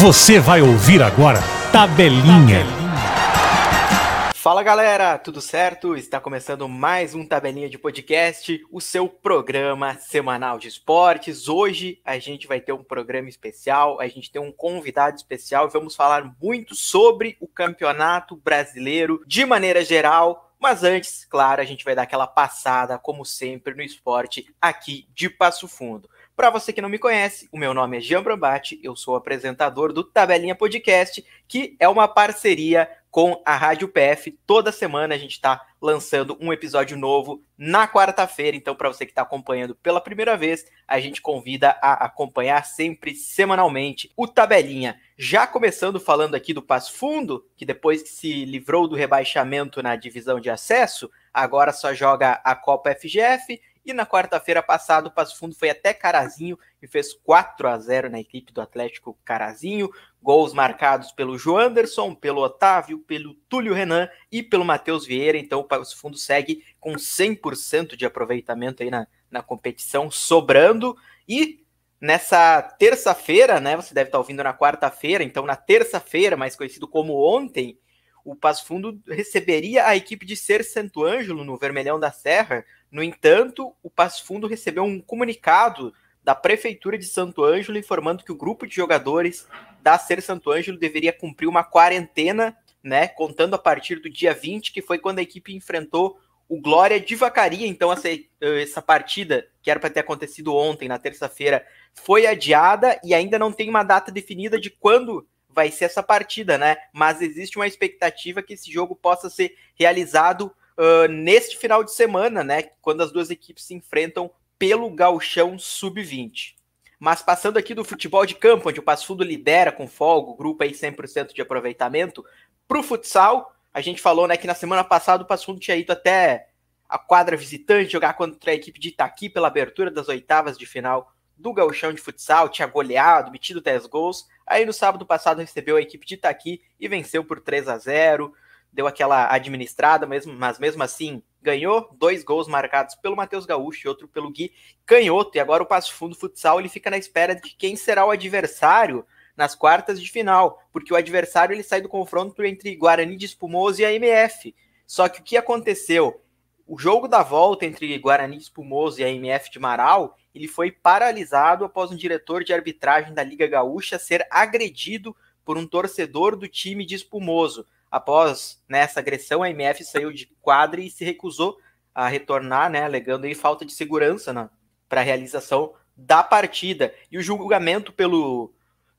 Você vai ouvir agora Tabelinha. Fala galera, tudo certo? Está começando mais um Tabelinha de Podcast, o seu programa semanal de esportes. Hoje a gente vai ter um programa especial, a gente tem um convidado especial e vamos falar muito sobre o Campeonato Brasileiro de maneira geral. Mas antes, claro, a gente vai dar aquela passada, como sempre, no esporte aqui de Passo Fundo. Para você que não me conhece, o meu nome é Jean Brambati, eu sou apresentador do Tabelinha Podcast, que é uma parceria com a Rádio PF. Toda semana a gente está lançando um episódio novo na quarta-feira. Então, para você que está acompanhando pela primeira vez, a gente convida a acompanhar sempre semanalmente o Tabelinha. Já começando falando aqui do Passo Fundo, que depois que se livrou do rebaixamento na divisão de acesso, agora só joga a Copa FGF e na quarta-feira passada, o Passo Fundo foi até Carazinho e fez 4 a 0 na equipe do Atlético Carazinho. Gols marcados pelo João Anderson, pelo Otávio, pelo Túlio Renan e pelo Matheus Vieira. Então, o Passo Fundo segue com 100% de aproveitamento aí na, na competição, sobrando. E nessa terça-feira, né? Você deve estar ouvindo na quarta-feira, então na terça-feira, mais conhecido como ontem, o Passo Fundo receberia a equipe de Ser Santo Ângelo no Vermelhão da Serra no entanto, o Passo Fundo recebeu um comunicado da Prefeitura de Santo Ângelo informando que o grupo de jogadores da Ser Santo Ângelo deveria cumprir uma quarentena, né, contando a partir do dia 20, que foi quando a equipe enfrentou o Glória de Vacaria. Então, essa, essa partida, que era para ter acontecido ontem, na terça-feira, foi adiada e ainda não tem uma data definida de quando vai ser essa partida, né? Mas existe uma expectativa que esse jogo possa ser realizado uh, neste final de semana, né? Quando as duas equipes se enfrentam pelo Galchão Sub-20. Mas passando aqui do futebol de campo, onde o Passo Fundo lidera com folga, o grupo aí 100% de aproveitamento, para o futsal, a gente falou né, que na semana passada o Passo Fundo tinha ido até a quadra visitante jogar contra a equipe de Itaqui pela abertura das oitavas de final do Gauchão de Futsal, tinha goleado, metido 10 gols. Aí no sábado passado recebeu a equipe de Itaqui e venceu por 3 a 0 deu aquela administrada mesmo, mas mesmo assim ganhou dois gols marcados pelo Matheus Gaúcho e outro pelo Gui Canhoto. E agora o Passo Fundo Futsal ele fica na espera de quem será o adversário nas quartas de final, porque o adversário ele sai do confronto entre Guarani de Espumoso e a MF. Só que o que aconteceu? O jogo da volta entre Guarani de Espumoso e a MF de Marau, ele foi paralisado após um diretor de arbitragem da Liga Gaúcha ser agredido por um torcedor do time de Espumoso. Após nessa né, agressão, a MF saiu de quadra e se recusou a retornar, né, alegando aí falta de segurança né, para a realização da partida. E o julgamento pelo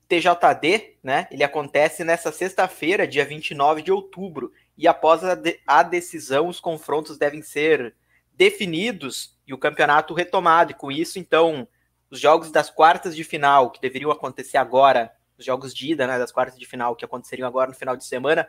TJD, né, ele acontece nessa sexta-feira, dia 29 de outubro. E após a, de a decisão, os confrontos devem ser definidos e o campeonato retomado. E com isso, então, os jogos das quartas de final, que deveriam acontecer agora, os jogos de ida né, das quartas de final, que aconteceriam agora no final de semana,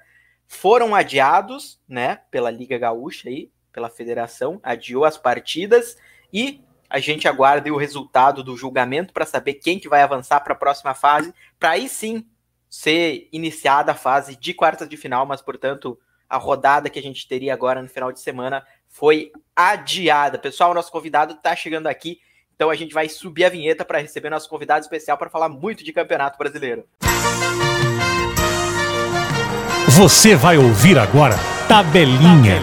foram adiados, né, pela Liga Gaúcha aí, pela federação, adiou as partidas e a gente aguarda o resultado do julgamento para saber quem que vai avançar para a próxima fase, para aí sim ser iniciada a fase de quartas de final, mas portanto a rodada que a gente teria agora no final de semana foi adiada. Pessoal, nosso convidado está chegando aqui, então a gente vai subir a vinheta para receber nosso convidado especial para falar muito de Campeonato Brasileiro. Você vai ouvir agora Tabelinha.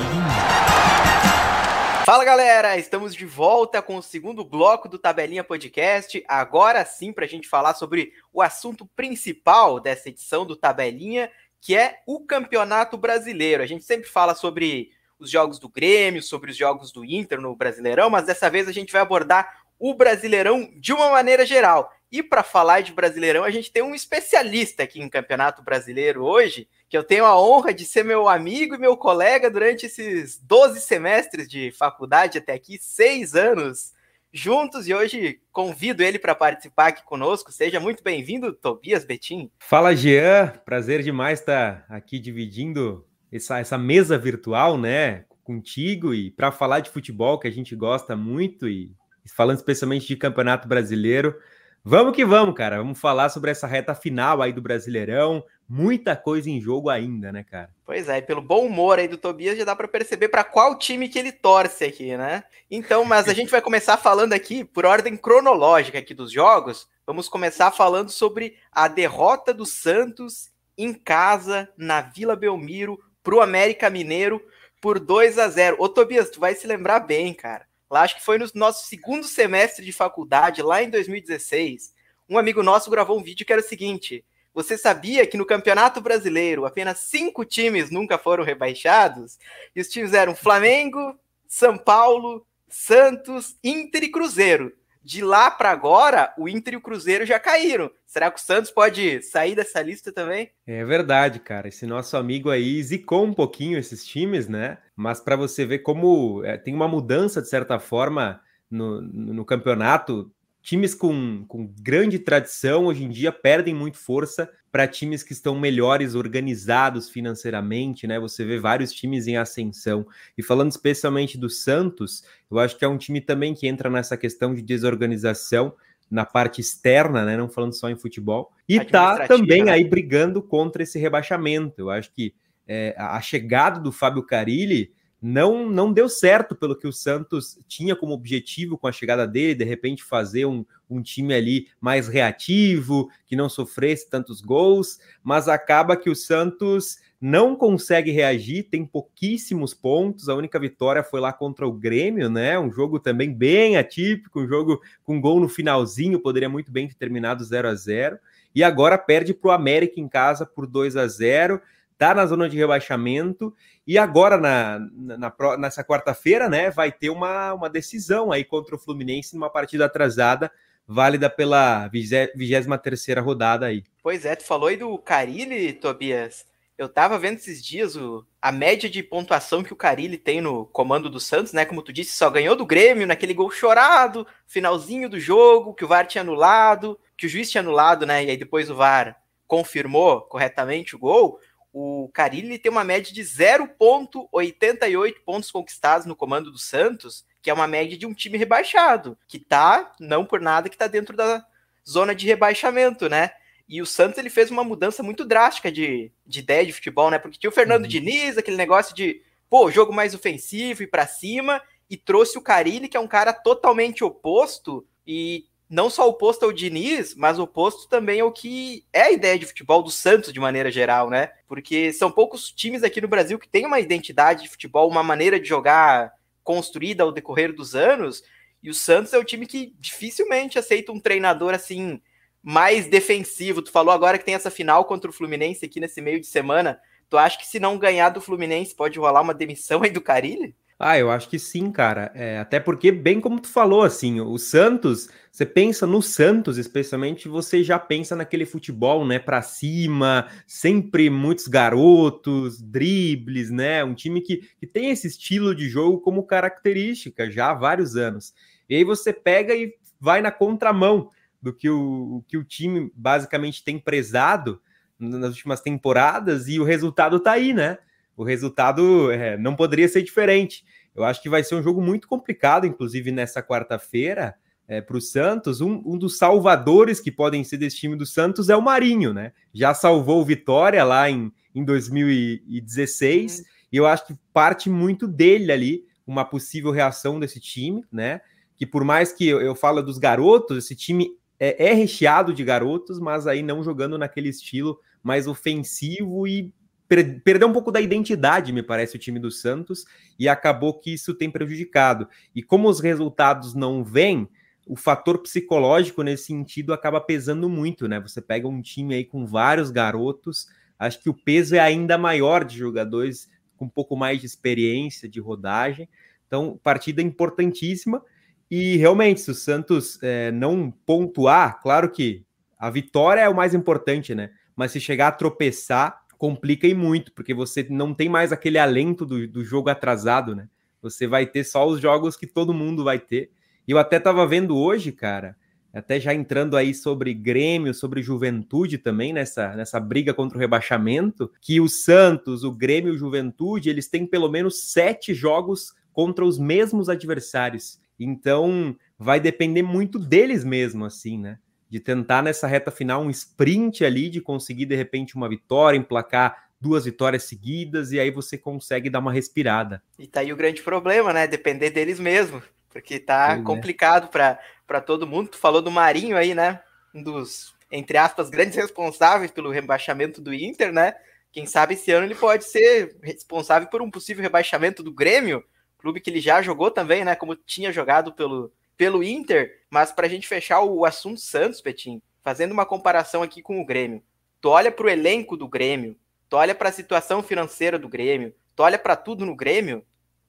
Fala galera, estamos de volta com o segundo bloco do Tabelinha Podcast. Agora sim, para a gente falar sobre o assunto principal dessa edição do Tabelinha, que é o Campeonato Brasileiro. A gente sempre fala sobre os jogos do Grêmio, sobre os jogos do Inter no Brasileirão, mas dessa vez a gente vai abordar o Brasileirão de uma maneira geral. E para falar de Brasileirão, a gente tem um especialista aqui em Campeonato Brasileiro hoje, que eu tenho a honra de ser meu amigo e meu colega durante esses 12 semestres de faculdade até aqui, seis anos juntos, e hoje convido ele para participar aqui conosco. Seja muito bem-vindo, Tobias Betim. Fala, Jean. Prazer demais estar aqui dividindo essa, essa mesa virtual, né, contigo e para falar de futebol que a gente gosta muito e falando especialmente de Campeonato Brasileiro. Vamos que vamos, cara. Vamos falar sobre essa reta final aí do Brasileirão, muita coisa em jogo ainda, né, cara? Pois é, pelo bom humor aí do Tobias já dá para perceber para qual time que ele torce aqui, né? Então, mas a gente vai começar falando aqui por ordem cronológica aqui dos jogos. Vamos começar falando sobre a derrota do Santos em casa na Vila Belmiro pro América Mineiro por 2 a 0. Ô Tobias, tu vai se lembrar bem, cara. Lá acho que foi no nosso segundo semestre de faculdade, lá em 2016. Um amigo nosso gravou um vídeo que era o seguinte: você sabia que no Campeonato Brasileiro apenas cinco times nunca foram rebaixados? E os times eram Flamengo, São Paulo, Santos, Inter e Cruzeiro. De lá para agora, o Inter e o Cruzeiro já caíram. Será que o Santos pode sair dessa lista também? É verdade, cara. Esse nosso amigo aí zicou um pouquinho esses times, né? Mas para você ver como é, tem uma mudança, de certa forma, no, no campeonato, times com, com grande tradição hoje em dia perdem muito força para times que estão melhores organizados financeiramente, né? Você vê vários times em ascensão. E falando especialmente do Santos, eu acho que é um time também que entra nessa questão de desorganização na parte externa, né? Não falando só em futebol. E tá também né? aí brigando contra esse rebaixamento. Eu acho que é, a chegada do Fábio Carilli não, não deu certo pelo que o Santos tinha como objetivo com a chegada dele, de repente fazer um, um time ali mais reativo, que não sofresse tantos gols, mas acaba que o Santos não consegue reagir, tem pouquíssimos pontos. A única vitória foi lá contra o Grêmio, né? Um jogo também bem atípico, um jogo com gol no finalzinho, poderia muito bem ter terminado 0 a 0 E agora perde para o América em casa por 2 a 0 tá na zona de rebaixamento e agora na, na nessa quarta-feira, né, vai ter uma, uma decisão aí contra o Fluminense numa partida atrasada, válida pela 23 terceira rodada aí. Pois é, tu falou aí do Carilli, Tobias. Eu tava vendo esses dias o, a média de pontuação que o Carilli tem no comando do Santos, né? Como tu disse, só ganhou do Grêmio naquele gol chorado, finalzinho do jogo, que o VAR tinha anulado, que o juiz tinha anulado, né? E aí depois o VAR confirmou corretamente o gol o Carilli tem uma média de 0,88 pontos conquistados no comando do Santos, que é uma média de um time rebaixado, que tá, não por nada, que tá dentro da zona de rebaixamento, né? E o Santos ele fez uma mudança muito drástica de, de ideia de futebol, né? Porque tinha o Fernando uhum. Diniz, aquele negócio de, pô, jogo mais ofensivo e para cima, e trouxe o Carilli, que é um cara totalmente oposto e não só oposto ao Diniz, mas oposto também ao que é a ideia de futebol do Santos de maneira geral, né? Porque são poucos times aqui no Brasil que têm uma identidade de futebol, uma maneira de jogar construída ao decorrer dos anos, e o Santos é o time que dificilmente aceita um treinador assim mais defensivo. Tu falou agora que tem essa final contra o Fluminense aqui nesse meio de semana. Tu acha que se não ganhar do Fluminense pode rolar uma demissão aí do Carilli? Ah, eu acho que sim, cara. É, até porque, bem como tu falou, assim, o Santos, você pensa no Santos, especialmente, você já pensa naquele futebol, né, para cima, sempre muitos garotos, dribles, né? Um time que, que tem esse estilo de jogo como característica já há vários anos. E aí você pega e vai na contramão do que o, que o time basicamente tem prezado nas últimas temporadas e o resultado tá aí, né? O resultado é, não poderia ser diferente. Eu acho que vai ser um jogo muito complicado, inclusive nessa quarta-feira, é, para o Santos. Um, um, dos salvadores que podem ser desse time do Santos é o Marinho, né? Já salvou o Vitória lá em, em 2016, uhum. e eu acho que parte muito dele ali, uma possível reação desse time, né? Que por mais que eu, eu falo dos garotos, esse time é, é recheado de garotos, mas aí não jogando naquele estilo mais ofensivo e perdeu um pouco da identidade, me parece, o time do Santos, e acabou que isso tem prejudicado. E como os resultados não vêm, o fator psicológico nesse sentido acaba pesando muito, né? Você pega um time aí com vários garotos, acho que o peso é ainda maior de jogadores com um pouco mais de experiência, de rodagem. Então, partida importantíssima. E realmente, se o Santos é, não pontuar, claro que a vitória é o mais importante, né? Mas se chegar a tropeçar, complica e muito, porque você não tem mais aquele alento do, do jogo atrasado, né? Você vai ter só os jogos que todo mundo vai ter. E eu até tava vendo hoje, cara, até já entrando aí sobre Grêmio, sobre Juventude também, nessa, nessa briga contra o rebaixamento, que o Santos, o Grêmio e o Juventude, eles têm pelo menos sete jogos contra os mesmos adversários. Então, vai depender muito deles mesmo, assim, né? De tentar nessa reta final um sprint ali, de conseguir de repente uma vitória, emplacar duas vitórias seguidas e aí você consegue dar uma respirada. E tá aí o grande problema, né? Depender deles mesmo, porque tá pois é. complicado é. para todo mundo. Tu falou do Marinho aí, né? Um dos, entre aspas, grandes responsáveis pelo rebaixamento do Inter, né? Quem sabe esse ano ele pode ser responsável por um possível rebaixamento do Grêmio, clube que ele já jogou também, né? Como tinha jogado pelo, pelo Inter. Mas para a gente fechar o assunto Santos, Petim, fazendo uma comparação aqui com o Grêmio. Tu olha para o elenco do Grêmio, tu olha para a situação financeira do Grêmio, tu olha para tudo no Grêmio,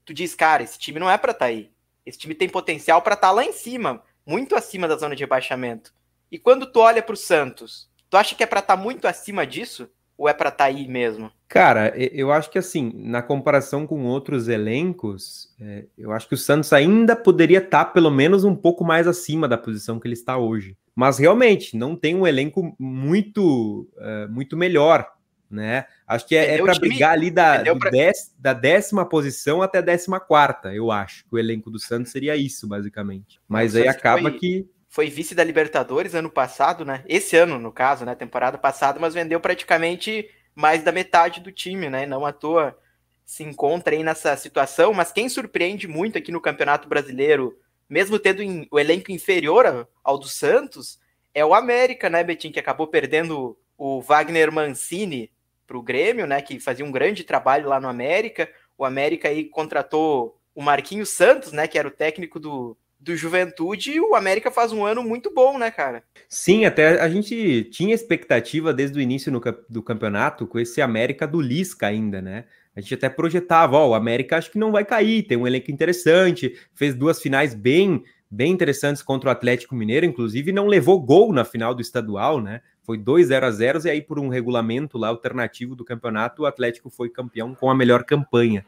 tu diz, cara, esse time não é para estar tá aí. Esse time tem potencial para estar tá lá em cima, muito acima da zona de rebaixamento. E quando tu olha para o Santos, tu acha que é para estar tá muito acima disso? Ou é para estar tá aí mesmo? Cara, eu acho que assim, na comparação com outros elencos, é, eu acho que o Santos ainda poderia estar tá pelo menos um pouco mais acima da posição que ele está hoje. Mas realmente não tem um elenco muito, uh, muito melhor, né? Acho que é, é para brigar ali da, pra... dez, da décima posição até a décima quarta, eu acho. Que o elenco do Santos seria isso, basicamente. Mas aí acaba foi... que foi vice da Libertadores ano passado, né? Esse ano, no caso, né? Temporada passada, mas vendeu praticamente mais da metade do time, né? Não à toa se encontra aí nessa situação, mas quem surpreende muito aqui no Campeonato Brasileiro, mesmo tendo o elenco inferior ao do Santos, é o América, né, Betinho, que acabou perdendo o Wagner Mancini para o Grêmio, né, que fazia um grande trabalho lá no América. O América aí contratou o Marquinhos Santos, né, que era o técnico do, do Juventude, o América faz um ano muito bom, né, cara? Sim, até a gente tinha expectativa desde o início no, do campeonato com esse América do Lisca ainda, né? A gente até projetava, ó, o América acho que não vai cair, tem um elenco interessante, fez duas finais bem, bem interessantes contra o Atlético Mineiro, inclusive não levou gol na final do estadual, né? Foi 2 0 a 0 e aí por um regulamento lá alternativo do campeonato, o Atlético foi campeão com a melhor campanha.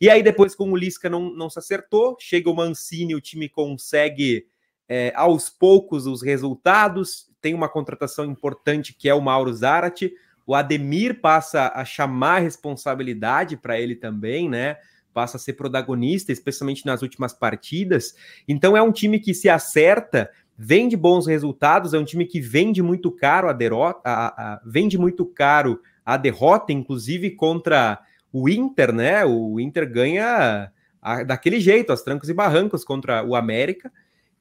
E aí, depois, com o Lisca não, não se acertou, chega o Mancini, o time consegue é, aos poucos os resultados. Tem uma contratação importante que é o Mauro Zarate. O Ademir passa a chamar responsabilidade para ele também, né? Passa a ser protagonista, especialmente nas últimas partidas. Então é um time que se acerta, vende bons resultados, é um time que vende muito caro a derrota, a, a, vende muito caro a derrota, inclusive contra o Inter, né? O Inter ganha a, daquele jeito, aos trancos e barrancos contra o América.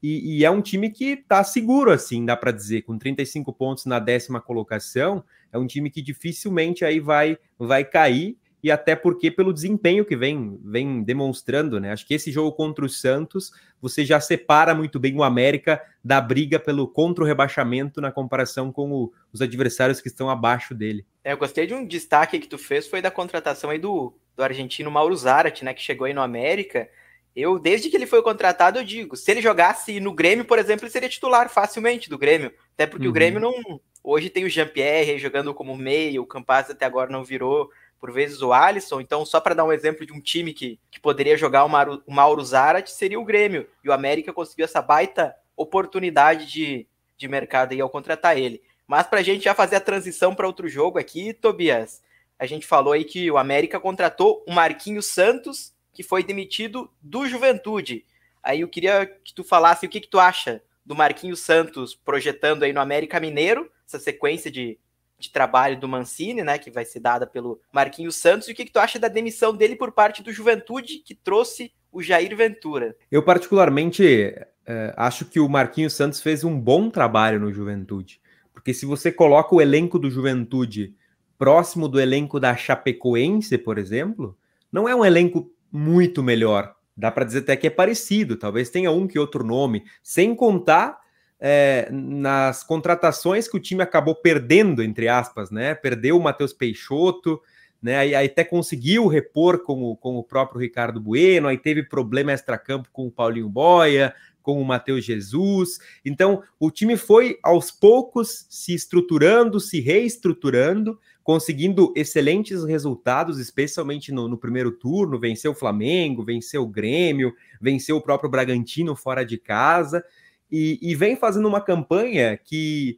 E, e é um time que está seguro, assim, dá para dizer, com 35 pontos na décima colocação. É um time que dificilmente aí vai, vai cair e até porque pelo desempenho que vem, vem demonstrando, né? Acho que esse jogo contra o Santos, você já separa muito bem o América da briga pelo contra o rebaixamento na comparação com o, os adversários que estão abaixo dele. É, eu gostei de um destaque que tu fez, foi da contratação aí do, do argentino Mauro Zarate, né, que chegou aí no América. Eu, desde que ele foi contratado, eu digo, se ele jogasse no Grêmio, por exemplo, ele seria titular facilmente do Grêmio, até porque uhum. o Grêmio não... Hoje tem o Jean-Pierre jogando como meio, o Campaz até agora não virou por vezes o Alisson. Então, só para dar um exemplo de um time que, que poderia jogar o, Mauro, o Mauro Zarat, seria o Grêmio. E o América conseguiu essa baita oportunidade de, de mercado aí ao contratar ele. Mas para a gente já fazer a transição para outro jogo aqui, Tobias, a gente falou aí que o América contratou o Marquinhos Santos, que foi demitido do Juventude. Aí eu queria que tu falasse o que, que tu acha do Marquinhos Santos projetando aí no América Mineiro, essa sequência de, de trabalho do Mancini, né, que vai ser dada pelo Marquinhos Santos, e o que, que tu acha da demissão dele por parte do Juventude, que trouxe o Jair Ventura? Eu particularmente é, acho que o Marquinhos Santos fez um bom trabalho no Juventude, porque se você coloca o elenco do Juventude próximo do elenco da Chapecoense, por exemplo, não é um elenco muito melhor. Dá para dizer até que é parecido, talvez tenha um que outro nome, sem contar é, nas contratações que o time acabou perdendo, entre aspas, né? Perdeu o Matheus Peixoto, né? Aí, até conseguiu repor com o, com o próprio Ricardo Bueno, aí teve problema extra-campo com o Paulinho Boia, com o Matheus Jesus. Então, o time foi aos poucos se estruturando, se reestruturando, conseguindo excelentes resultados, especialmente no, no primeiro turno. Venceu o Flamengo, venceu o Grêmio, venceu o próprio Bragantino fora de casa e, e vem fazendo uma campanha que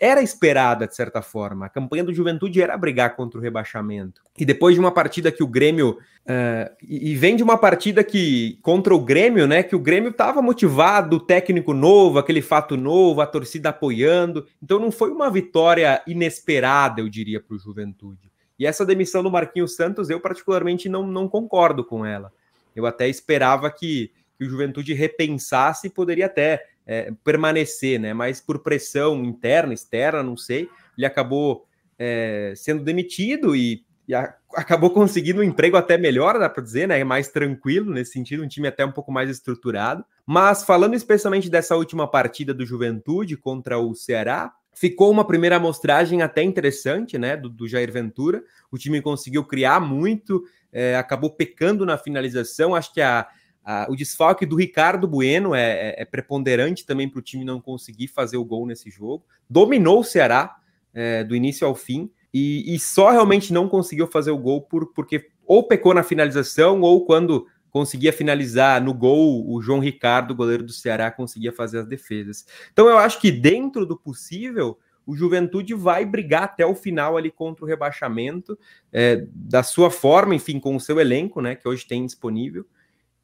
era esperada, de certa forma. A campanha do Juventude era brigar contra o rebaixamento. E depois de uma partida que o Grêmio. Uh, e vem de uma partida que contra o Grêmio, né? Que o Grêmio estava motivado, técnico novo, aquele fato novo, a torcida apoiando. Então não foi uma vitória inesperada, eu diria, para o Juventude. E essa demissão do Marquinhos Santos, eu particularmente não, não concordo com ela. Eu até esperava que, que o Juventude repensasse e poderia até é, permanecer, né? Mas por pressão interna, externa, não sei, ele acabou é, sendo demitido e, e a, acabou conseguindo um emprego até melhor, dá para dizer, né? Mais tranquilo nesse sentido, um time até um pouco mais estruturado. Mas falando especialmente dessa última partida do Juventude contra o Ceará, ficou uma primeira amostragem até interessante, né? Do, do Jair Ventura. O time conseguiu criar muito, é, acabou pecando na finalização. Acho que a ah, o desfalque do Ricardo Bueno é, é, é preponderante também para o time não conseguir fazer o gol nesse jogo. Dominou o Ceará é, do início ao fim e, e, só realmente não conseguiu fazer o gol por, porque ou pecou na finalização ou quando conseguia finalizar no gol, o João Ricardo, goleiro do Ceará, conseguia fazer as defesas. Então eu acho que dentro do possível, o Juventude vai brigar até o final ali contra o rebaixamento, é, da sua forma, enfim, com o seu elenco, né, que hoje tem disponível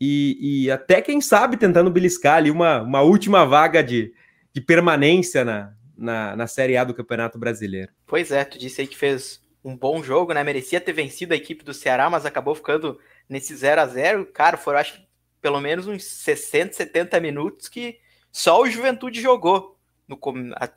e, e, até, quem sabe, tentando beliscar ali uma, uma última vaga de, de permanência na, na, na Série A do Campeonato Brasileiro. Pois é, tu disse aí que fez um bom jogo, né? Merecia ter vencido a equipe do Ceará, mas acabou ficando nesse 0 a 0 Cara, foram acho pelo menos uns 60, 70 minutos que só o Juventude jogou. No,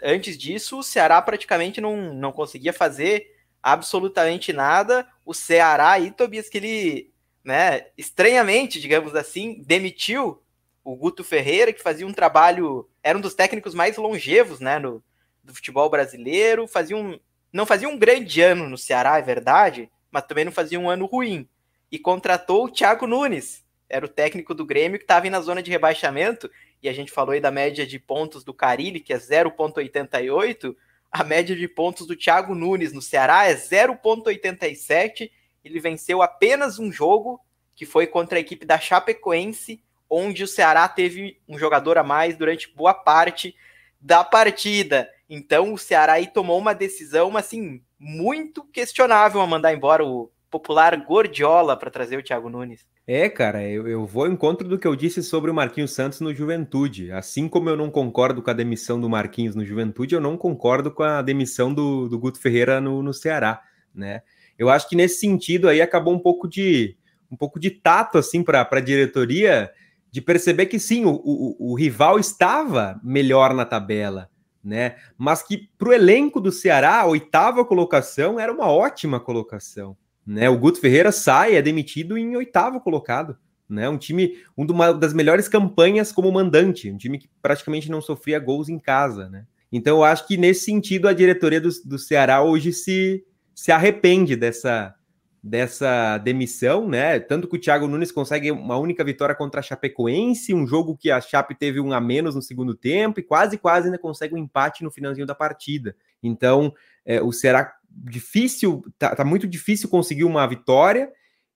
antes disso, o Ceará praticamente não, não conseguia fazer absolutamente nada. O Ceará aí, Tobias, que ele né, estranhamente, digamos assim, demitiu o Guto Ferreira, que fazia um trabalho, era um dos técnicos mais longevos, né, no, do futebol brasileiro, fazia um, não fazia um grande ano no Ceará, é verdade, mas também não fazia um ano ruim. E contratou o Thiago Nunes, era o técnico do Grêmio que estava na zona de rebaixamento, e a gente falou aí da média de pontos do Carilli, que é 0,88, a média de pontos do Thiago Nunes no Ceará é 0,87 ele venceu apenas um jogo, que foi contra a equipe da Chapecoense, onde o Ceará teve um jogador a mais durante boa parte da partida. Então o Ceará aí tomou uma decisão assim muito questionável a mandar embora o popular Gordiola para trazer o Thiago Nunes. É, cara, eu, eu vou ao encontro do que eu disse sobre o Marquinhos Santos no Juventude. Assim como eu não concordo com a demissão do Marquinhos no Juventude, eu não concordo com a demissão do, do Guto Ferreira no, no Ceará, né? Eu acho que nesse sentido aí acabou um pouco de um pouco de tato assim para a diretoria de perceber que sim, o, o, o, rival estava melhor na tabela, né? Mas que para o elenco do Ceará, a oitava colocação era uma ótima colocação, né? O Guto Ferreira sai, é demitido em oitavo colocado, né? Um time, uma das melhores campanhas como mandante, um time que praticamente não sofria gols em casa, né? Então eu acho que nesse sentido a diretoria do, do Ceará hoje se se arrepende dessa, dessa demissão, né? Tanto que o Thiago Nunes consegue uma única vitória contra a Chapecoense, um jogo que a Chape teve um a menos no segundo tempo e quase, quase ainda consegue um empate no finalzinho da partida. Então, é, o Ceará difícil, tá, tá, muito difícil conseguir uma vitória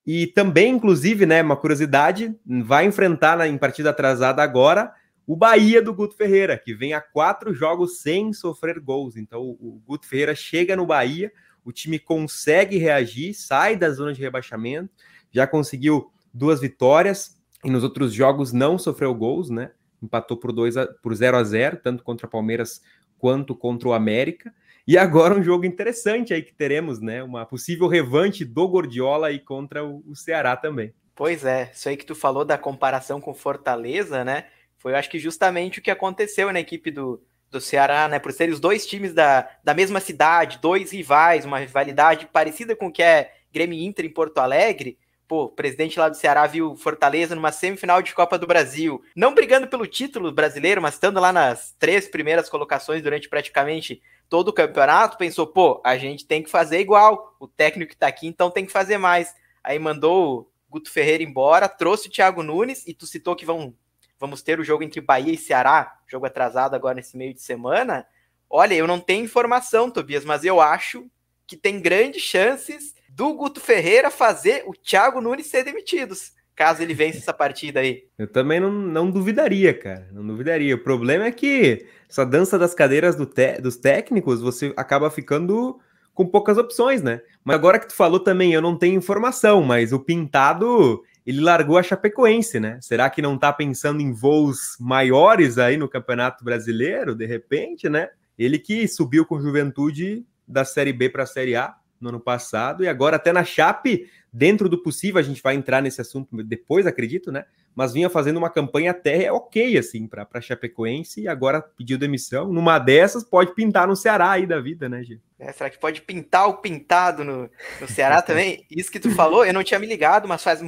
e também, inclusive, né, uma curiosidade, vai enfrentar na, em partida atrasada agora o Bahia do Guto Ferreira, que vem a quatro jogos sem sofrer gols. Então, o, o Guto Ferreira chega no Bahia o time consegue reagir, sai da zona de rebaixamento, já conseguiu duas vitórias e nos outros jogos não sofreu gols, né? Empatou por, dois a, por 0 a 0 tanto contra o Palmeiras quanto contra o América. E agora um jogo interessante aí que teremos, né? Uma possível revanche do Gordiola aí contra o, o Ceará também. Pois é, isso aí que tu falou da comparação com Fortaleza, né? Foi, eu acho que justamente o que aconteceu na equipe do, do Ceará, né? Por serem os dois times da, da mesma cidade, dois rivais, uma rivalidade parecida com o que é Grêmio Inter em Porto Alegre. Pô, o presidente lá do Ceará viu Fortaleza numa semifinal de Copa do Brasil, não brigando pelo título brasileiro, mas estando lá nas três primeiras colocações durante praticamente todo o campeonato, pensou, pô, a gente tem que fazer igual, o técnico que tá aqui, então tem que fazer mais. Aí mandou o Guto Ferreira embora, trouxe o Thiago Nunes, e tu citou que vão vamos ter o jogo entre Bahia e Ceará, jogo atrasado agora nesse meio de semana. Olha, eu não tenho informação, Tobias, mas eu acho que tem grandes chances do Guto Ferreira fazer o Thiago Nunes ser demitidos. caso ele vença essa partida aí. Eu também não, não duvidaria, cara. Não duvidaria. O problema é que essa dança das cadeiras do dos técnicos, você acaba ficando com poucas opções, né? Mas agora que tu falou também, eu não tenho informação, mas o Pintado, ele largou a Chapecoense, né? Será que não tá pensando em voos maiores aí no Campeonato Brasileiro, de repente, né? Ele que subiu com Juventude da Série B para a Série A no ano passado e agora até na Chape, dentro do possível, a gente vai entrar nesse assunto depois, acredito, né? Mas vinha fazendo uma campanha até ok, assim, para Chapecoense e agora pediu demissão. Numa dessas, pode pintar no Ceará aí da vida, né, Gê? É, será que pode pintar o pintado no, no Ceará também? Isso que tu falou, eu não tinha me ligado, mas faz,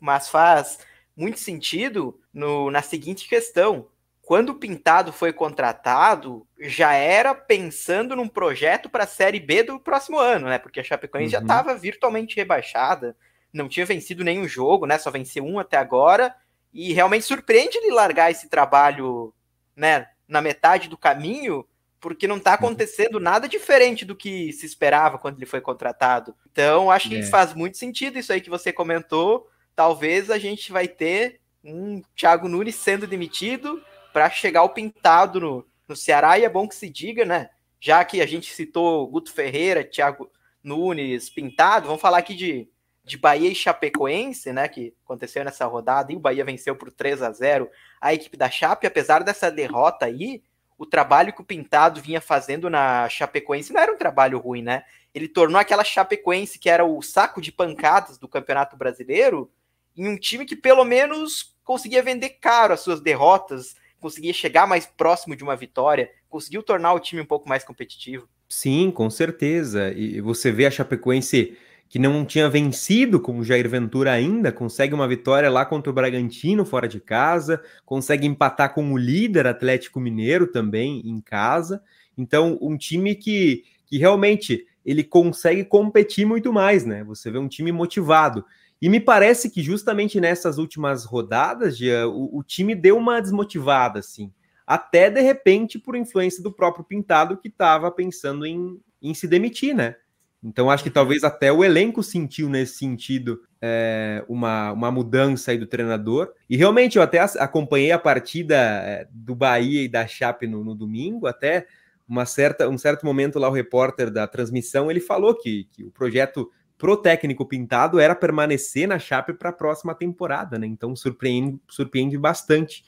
mas faz muito sentido no, na seguinte questão quando o Pintado foi contratado, já era pensando num projeto para a Série B do próximo ano, né? Porque a Chapecoense uhum. já estava virtualmente rebaixada, não tinha vencido nenhum jogo, né? Só venceu um até agora. E realmente surpreende ele largar esse trabalho, né? Na metade do caminho, porque não está uhum. acontecendo nada diferente do que se esperava quando ele foi contratado. Então, acho que é. faz muito sentido isso aí que você comentou. Talvez a gente vai ter um Thiago Nunes sendo demitido para chegar o pintado no, no Ceará, e é bom que se diga, né? Já que a gente citou Guto Ferreira, Thiago Nunes, Pintado, vamos falar aqui de, de Bahia e Chapecoense, né? Que aconteceu nessa rodada, e o Bahia venceu por 3 a 0 a equipe da Chape, apesar dessa derrota aí, o trabalho que o Pintado vinha fazendo na Chapecoense não era um trabalho ruim, né? Ele tornou aquela Chapecoense que era o saco de pancadas do Campeonato Brasileiro em um time que pelo menos conseguia vender caro as suas derrotas, conseguia chegar mais próximo de uma vitória, conseguiu tornar o time um pouco mais competitivo. Sim, com certeza. E você vê a Chapecoense que não tinha vencido com o Jair Ventura ainda, consegue uma vitória lá contra o Bragantino fora de casa, consegue empatar com o líder Atlético Mineiro também em casa. Então, um time que, que realmente ele consegue competir muito mais, né? Você vê um time motivado. E me parece que justamente nessas últimas rodadas, o, o, time deu uma desmotivada, assim. Até de repente por influência do próprio Pintado, que estava pensando em, em se demitir, né? Então acho que talvez até o elenco sentiu nesse sentido é, uma, uma mudança aí do treinador. E realmente eu até acompanhei a partida é, do Bahia e da Chape no, no, domingo, até uma certa, um certo momento lá o repórter da transmissão ele falou que, que o projeto pro técnico pintado era permanecer na Chape para a próxima temporada, né? Então surpreende, surpreende bastante.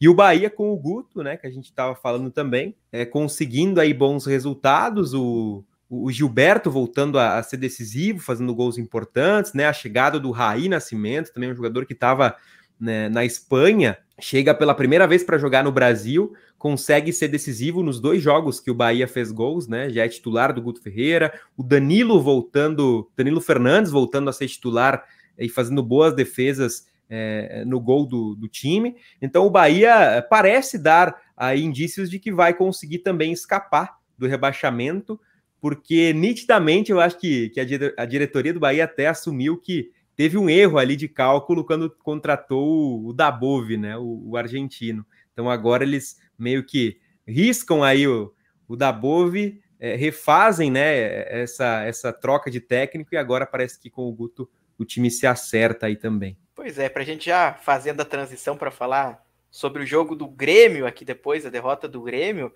E o Bahia com o Guto, né, que a gente estava falando também, é, conseguindo aí bons resultados, o, o Gilberto voltando a, a, ser decisivo, fazendo gols importantes, né, a chegada do Raí Nascimento, também um jogador que estava né, na Espanha, chega pela primeira vez para jogar no Brasil, consegue ser decisivo nos dois jogos que o Bahia fez gols, né? Já é titular do Guto Ferreira, o Danilo voltando, Danilo Fernandes voltando a ser titular e fazendo boas defesas é, no gol do, do, time. Então o Bahia parece dar aí indícios de que vai conseguir também escapar do rebaixamento, porque nitidamente eu acho que, que a, diretoria do Bahia até assumiu que teve um erro ali de cálculo quando contratou o, Dabove, né, o, o, argentino. Então agora eles meio que riscam aí o, o Dabove, é, refazem, né, essa, essa troca de técnico e agora parece que com o Guto o time se acerta aí também. Pois é, para a gente já fazendo a transição para falar sobre o jogo do Grêmio aqui depois, a derrota do Grêmio,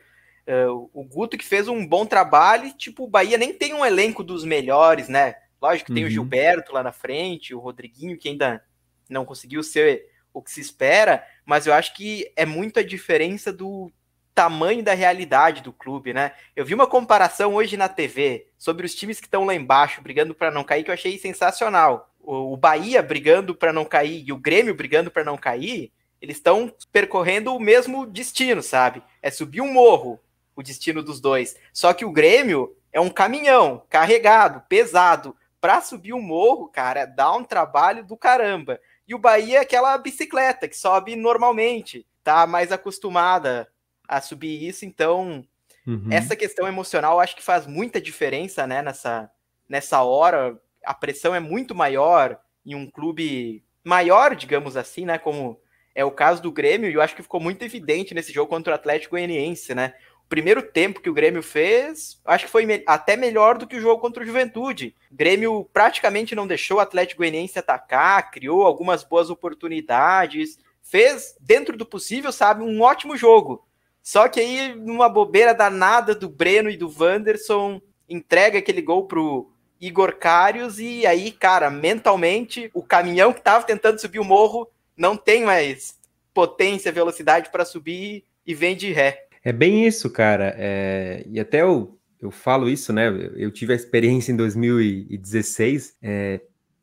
uh, o Guto que fez um bom trabalho e, tipo, o Bahia nem tem um elenco dos melhores, né? Lógico que tem uhum. o Gilberto lá na frente, o Rodriguinho, que ainda não conseguiu ser o que se espera, mas eu acho que é muito a diferença do tamanho da realidade do clube, né? Eu vi uma comparação hoje na TV sobre os times que estão lá embaixo brigando para não cair que eu achei sensacional. O Bahia brigando para não cair e o Grêmio brigando para não cair, eles estão percorrendo o mesmo destino, sabe? É subir um morro, o destino dos dois. Só que o Grêmio é um caminhão carregado, pesado, para subir o morro, cara, dá um trabalho do caramba. E o Bahia é aquela bicicleta que sobe normalmente, tá mais acostumada a subir isso, então uhum. essa questão emocional acho que faz muita diferença, né, nessa, nessa hora. A pressão é muito maior em um clube maior, digamos assim, né, como é o caso do Grêmio, e eu acho que ficou muito evidente nesse jogo contra o Atlético Goianiense, né? Primeiro tempo que o Grêmio fez, acho que foi me até melhor do que o jogo contra o Juventude. O Grêmio praticamente não deixou o Atlético Goianiense atacar, criou algumas boas oportunidades, fez, dentro do possível, sabe, um ótimo jogo. Só que aí, numa bobeira danada do Breno e do Wanderson, entrega aquele gol pro Igor Carius e aí, cara, mentalmente, o caminhão que tava tentando subir o morro não tem mais potência, velocidade para subir e vem de ré. É bem isso, cara. É... E até eu, eu falo isso, né? Eu tive a experiência em 2016. É...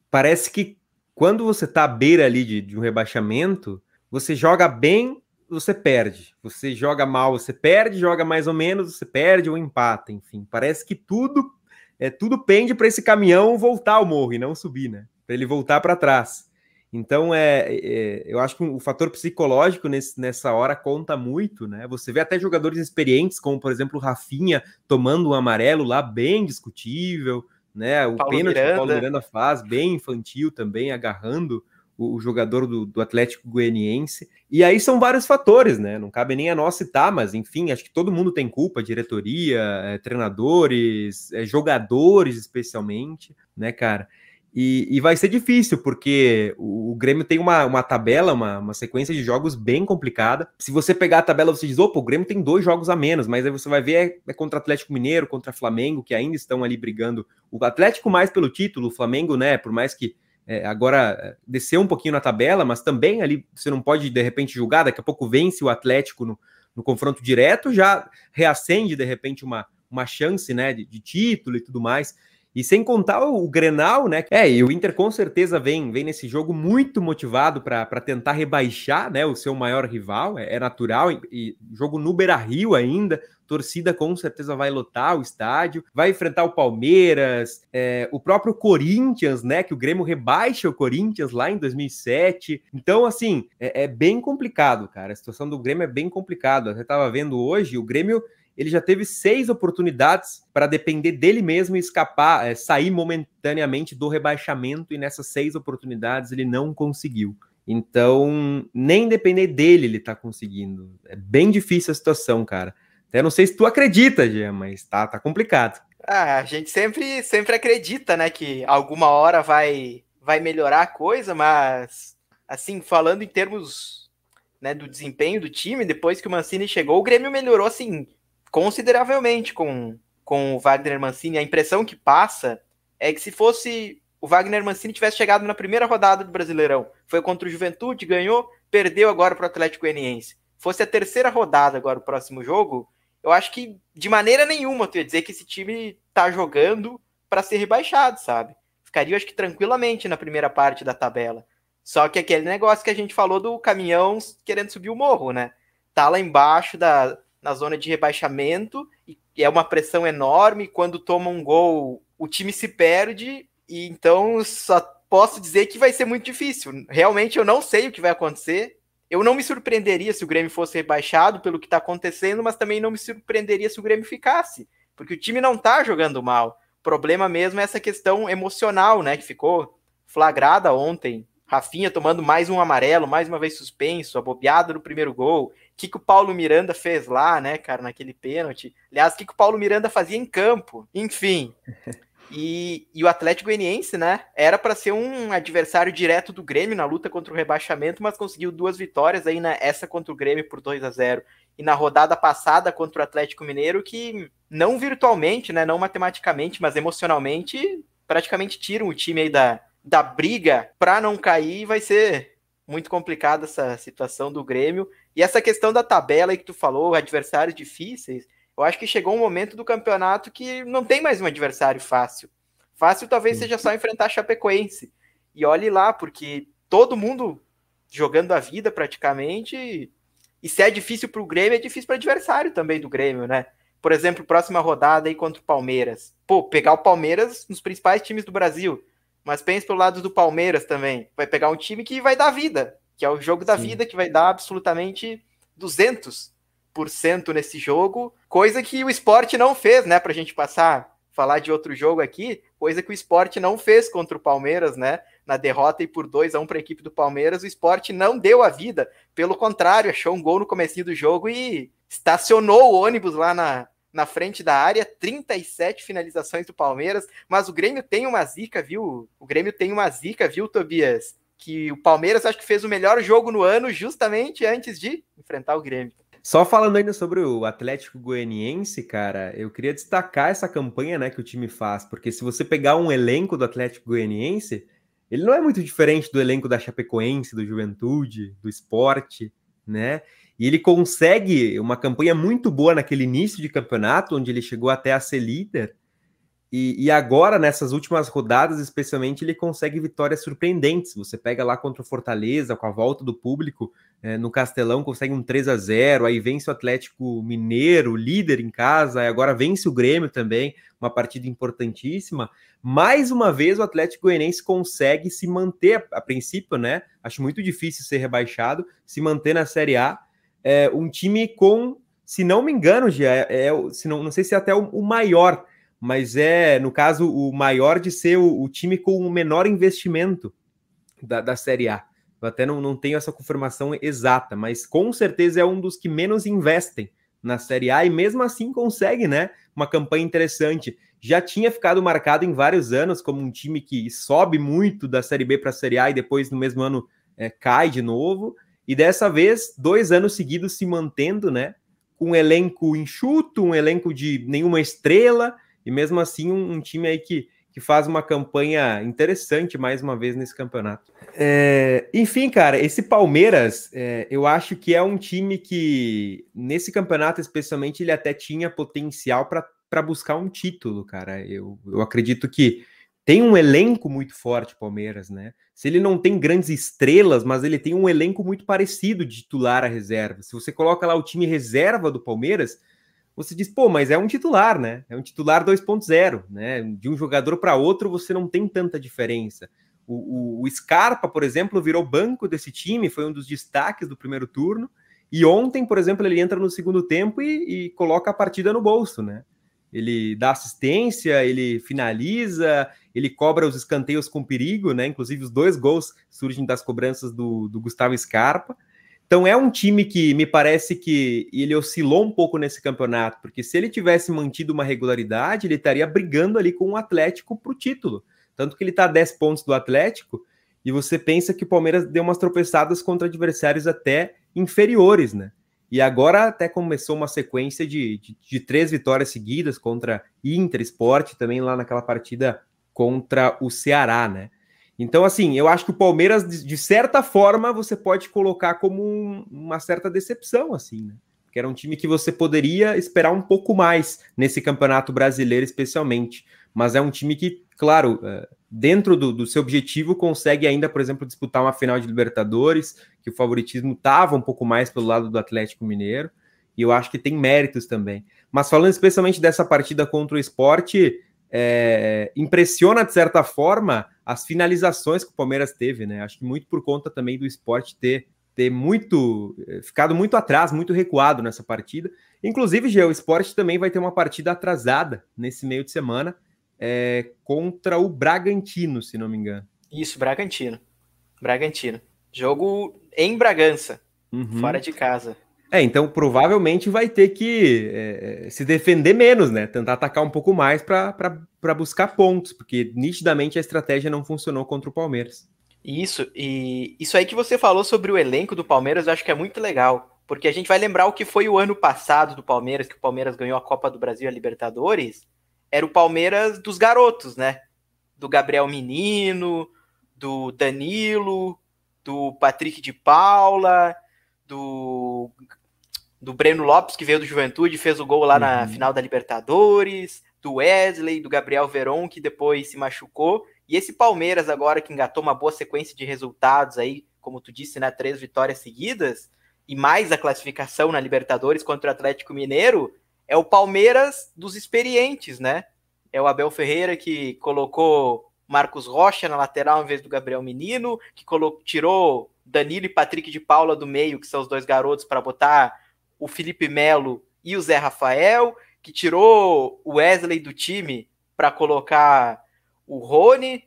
Parece que quando você tá à beira ali de, de um rebaixamento, você joga bem, você perde. Você joga mal, você perde, joga mais ou menos, você perde ou empata, enfim. Parece que tudo é tudo pende para esse caminhão voltar ao morro e não subir, né? Para ele voltar para trás. Então, é, é, eu acho que o fator psicológico nesse, nessa hora conta muito, né? Você vê até jogadores experientes, como por exemplo o Rafinha, tomando um amarelo lá, bem discutível, né? O Paulo pênalti Miranda. que o Paulo Miranda faz, bem infantil também, agarrando o, o jogador do, do, Atlético Goianiense. E aí são vários fatores, né? Não cabe nem a nós citar, mas enfim, acho que todo mundo tem culpa, diretoria, é, treinadores, é, jogadores especialmente, né, cara? E, e, vai ser difícil, porque o, o Grêmio tem uma, uma tabela, uma, uma, sequência de jogos bem complicada. Se você pegar a tabela, você diz, opa, o Grêmio tem dois jogos a menos, mas aí você vai ver é, é contra Atlético Mineiro, contra Flamengo, que ainda estão ali brigando. O Atlético mais pelo título, o Flamengo, né, por mais que é, agora é, desceu um pouquinho na tabela, mas também ali você não pode, de repente, julgar, daqui a pouco vence o Atlético no, no confronto direto, já reacende, de repente, uma, uma chance, né, de, de título e tudo mais. E sem contar o, Grenal, né? É, e o Inter com certeza vem, vem nesse jogo muito motivado para tentar rebaixar né, o seu maior rival, é, é natural. E, e, jogo no Beira Rio ainda, torcida com certeza vai lotar o estádio, vai enfrentar o Palmeiras, é, o próprio Corinthians, né? Que o Grêmio rebaixa o Corinthians lá em 2007. Então, assim, é, é bem complicado, cara. A situação do Grêmio é bem complicada. Você estava vendo hoje, o Grêmio ele já teve seis oportunidades para depender dele mesmo e escapar, é, sair momentaneamente do rebaixamento, e nessas seis oportunidades ele não conseguiu. Então, nem depender dele ele tá conseguindo. É bem difícil a situação, cara. Até não sei se tu acredita, Jean, mas tá, tá complicado. Ah, a gente sempre, sempre acredita, né, que alguma hora vai, vai melhorar a coisa, mas, assim, falando em termos né, do desempenho do time, depois que o Mancini chegou, o Grêmio melhorou, assim, consideravelmente com, com o Wagner Mancini. A impressão que passa é que se fosse o Wagner Mancini tivesse chegado na primeira rodada do Brasileirão, foi contra o Juventude, ganhou, perdeu agora para o Atlético Goianiense. Fosse a terceira rodada agora o próximo jogo, eu acho que de maneira nenhuma tu ia dizer que esse time tá jogando para ser rebaixado, sabe? Ficaria, acho que tranquilamente na primeira parte da tabela. Só que aquele negócio que a gente falou do caminhão querendo subir o morro, né? Tá lá embaixo da, na zona de rebaixamento e é uma pressão enorme. Quando toma um gol, o time se perde e então só posso dizer que vai ser muito difícil. Realmente eu não sei o que vai acontecer. Eu não me surpreenderia se o Grêmio fosse rebaixado pelo que está acontecendo, mas também não me surpreenderia se o Grêmio ficasse, porque o time não está jogando mal. O problema mesmo é essa questão emocional, né, que ficou flagrada ontem. Rafinha tomando mais um amarelo, mais uma vez suspenso, a bobeada no primeiro gol que, que o Paulo Miranda fez lá, né, cara, naquele pênalti. Aliás, o que, que o Paulo Miranda fazia em campo. Enfim. E, e o Atlético Goianiense, né, era para ser um adversário direto do Grêmio na luta contra o rebaixamento, mas conseguiu duas vitórias aí, né, essa contra o Grêmio por 2 a 0 e na rodada passada contra o Atlético Mineiro, que não virtualmente, né, não matematicamente, mas emocionalmente, praticamente tiram o time aí da, da briga para não cair, vai ser muito complicada essa situação do Grêmio. E essa questão da tabela aí que tu falou, adversários difíceis, eu acho que chegou um momento do campeonato que não tem mais um adversário fácil. Fácil talvez seja só enfrentar a Chapecoense. E olhe lá, porque todo mundo jogando a vida praticamente. E se é difícil para o Grêmio, é difícil para o adversário também do Grêmio, né? Por exemplo, próxima rodada aí contra o Palmeiras. Pô, pegar o Palmeiras nos principais times do Brasil. Mas pense pelo lado do Palmeiras também. Vai pegar um time que vai dar vida, que é o jogo da Sim. vida, que vai dar absolutamente 200% nesse jogo, coisa que o esporte não fez, né? Pra gente passar, falar de outro jogo aqui, coisa que o esporte não fez contra o Palmeiras, né? na derrota e por 2 a 1 um para a equipe do Palmeiras, o esporte não deu a vida. Pelo contrário, achou um gol no começo do jogo e estacionou o ônibus lá na, na frente da área, 37 finalizações do Palmeiras, mas o Grêmio tem uma zica, viu? O Grêmio tem uma zica, viu, Tobias? Que o Palmeiras acho que fez o melhor jogo no ano justamente antes de enfrentar o Grêmio. Só falando ainda sobre o Atlético Goianiense, cara, eu queria destacar essa campanha, né, que o time faz, porque se você pegar um elenco do Atlético Goianiense, ele não é muito diferente do elenco da Chapecoense, do Juventude, do Esporte, né? E ele consegue uma campanha muito boa naquele início de campeonato, onde ele chegou até a ser líder. E, e, agora, nessas últimas rodadas, especialmente, ele consegue vitórias surpreendentes. Você pega lá contra o Fortaleza, com a volta do público é, no Castelão, consegue um 3 a 0 aí vence o Atlético Mineiro, líder em casa, agora vence o Grêmio também, uma partida importantíssima. Mais uma vez, o Atlético Goianiense consegue se manter, a, princípio, né? Acho muito difícil ser rebaixado, se manter na Série A é, um time com, se não me engano, já é, é se não, não sei se é até o, o, maior, mas é, no caso, o maior de ser o, o time com o menor investimento da, da Série A. Eu até não, não tenho essa confirmação exata, mas com certeza é um dos que menos investem na Série A e mesmo assim consegue, né? Uma campanha interessante. Já tinha ficado marcado em vários anos como um time que sobe muito da Série B para a Série A e depois no mesmo ano é, cai de novo. E dessa vez, dois anos seguidos se mantendo, né? Com um elenco enxuto, um elenco de nenhuma estrela, e mesmo assim um, um time aí que, que faz uma campanha interessante mais uma vez nesse campeonato. É, enfim, cara, esse Palmeiras, é, eu acho que é um time que, nesse campeonato especialmente, ele até tinha potencial para buscar um título, cara. Eu, eu acredito que tem um elenco muito forte, Palmeiras, né? Se ele não tem grandes estrelas, mas ele tem um elenco muito parecido de titular à reserva. Se você coloca lá o time reserva do Palmeiras, você diz, pô, mas é um titular, né? É um titular 2.0, né? De um jogador para outro você não tem tanta diferença. O, o, o, Scarpa, por exemplo, virou banco desse time, foi um dos destaques do primeiro turno. E ontem, por exemplo, ele entra no segundo tempo e, e coloca a partida no bolso, né? Ele dá assistência, ele finaliza, ele cobra os escanteios com perigo, né? Inclusive, os dois gols surgem das cobranças do, do Gustavo Scarpa. Então, é um time que me parece que ele oscilou um pouco nesse campeonato, porque se ele tivesse mantido uma regularidade, ele estaria brigando ali com o Atlético para o título. Tanto que ele está a 10 pontos do Atlético, e você pensa que o Palmeiras deu umas tropeçadas contra adversários até inferiores, né? E agora até começou uma sequência de, de, de três vitórias seguidas contra Inter Sport, também lá naquela partida contra o Ceará, né? Então, assim, eu acho que o Palmeiras, de, certa forma, você pode colocar como um, uma certa decepção, assim, né? Porque era um time que você poderia esperar um pouco mais nesse campeonato brasileiro, especialmente. Mas é um time que, claro, é, dentro do, do, seu objetivo, consegue ainda, por exemplo, disputar uma final de Libertadores, que o favoritismo estava um pouco mais pelo lado do Atlético Mineiro, e eu acho que tem méritos também. Mas falando especialmente dessa partida contra o esporte, é, impressiona de certa forma as finalizações que o Palmeiras teve, né? Acho que muito por conta também do esporte ter, ter muito é, ficado muito atrás, muito recuado nessa partida. Inclusive, Gê, o esporte também vai ter uma partida atrasada nesse meio de semana é, contra o Bragantino, se não me engano. Isso, Bragantino. Bragantino. Jogo em Bragança, uhum. fora de casa. É, então provavelmente vai ter que é, é se defender menos, né? Tentar atacar um pouco mais para buscar pontos, porque nitidamente a estratégia não funcionou contra o Palmeiras. Isso, e isso aí que você falou sobre o elenco do Palmeiras, eu acho que é muito legal, porque a gente vai lembrar o que foi o ano passado do Palmeiras, que o Palmeiras ganhou a Copa do Brasil e a Libertadores, era o Palmeiras dos garotos, né? Do Gabriel Menino, do Danilo, do Patrick de Paula, do, do Breno Lopes, que veio do Juventude, fez o gol lá uhum. na final da Libertadores, do Wesley, do Gabriel Veron, que depois se machucou. E esse Palmeiras agora, que engatou uma boa sequência de resultados aí, como tu disse, né? Três vitórias seguidas, e mais a classificação na Libertadores contra o Atlético Mineiro, é o Palmeiras dos experientes, né? É o Abel Ferreira que colocou Marcos Rocha na lateral em vez do Gabriel Menino, que colocou, tirou Danilo e Patrick de Paula do meio, que são os dois garotos, para botar o Felipe Melo e o Zé Rafael, que tirou o Wesley do time para colocar o Rony,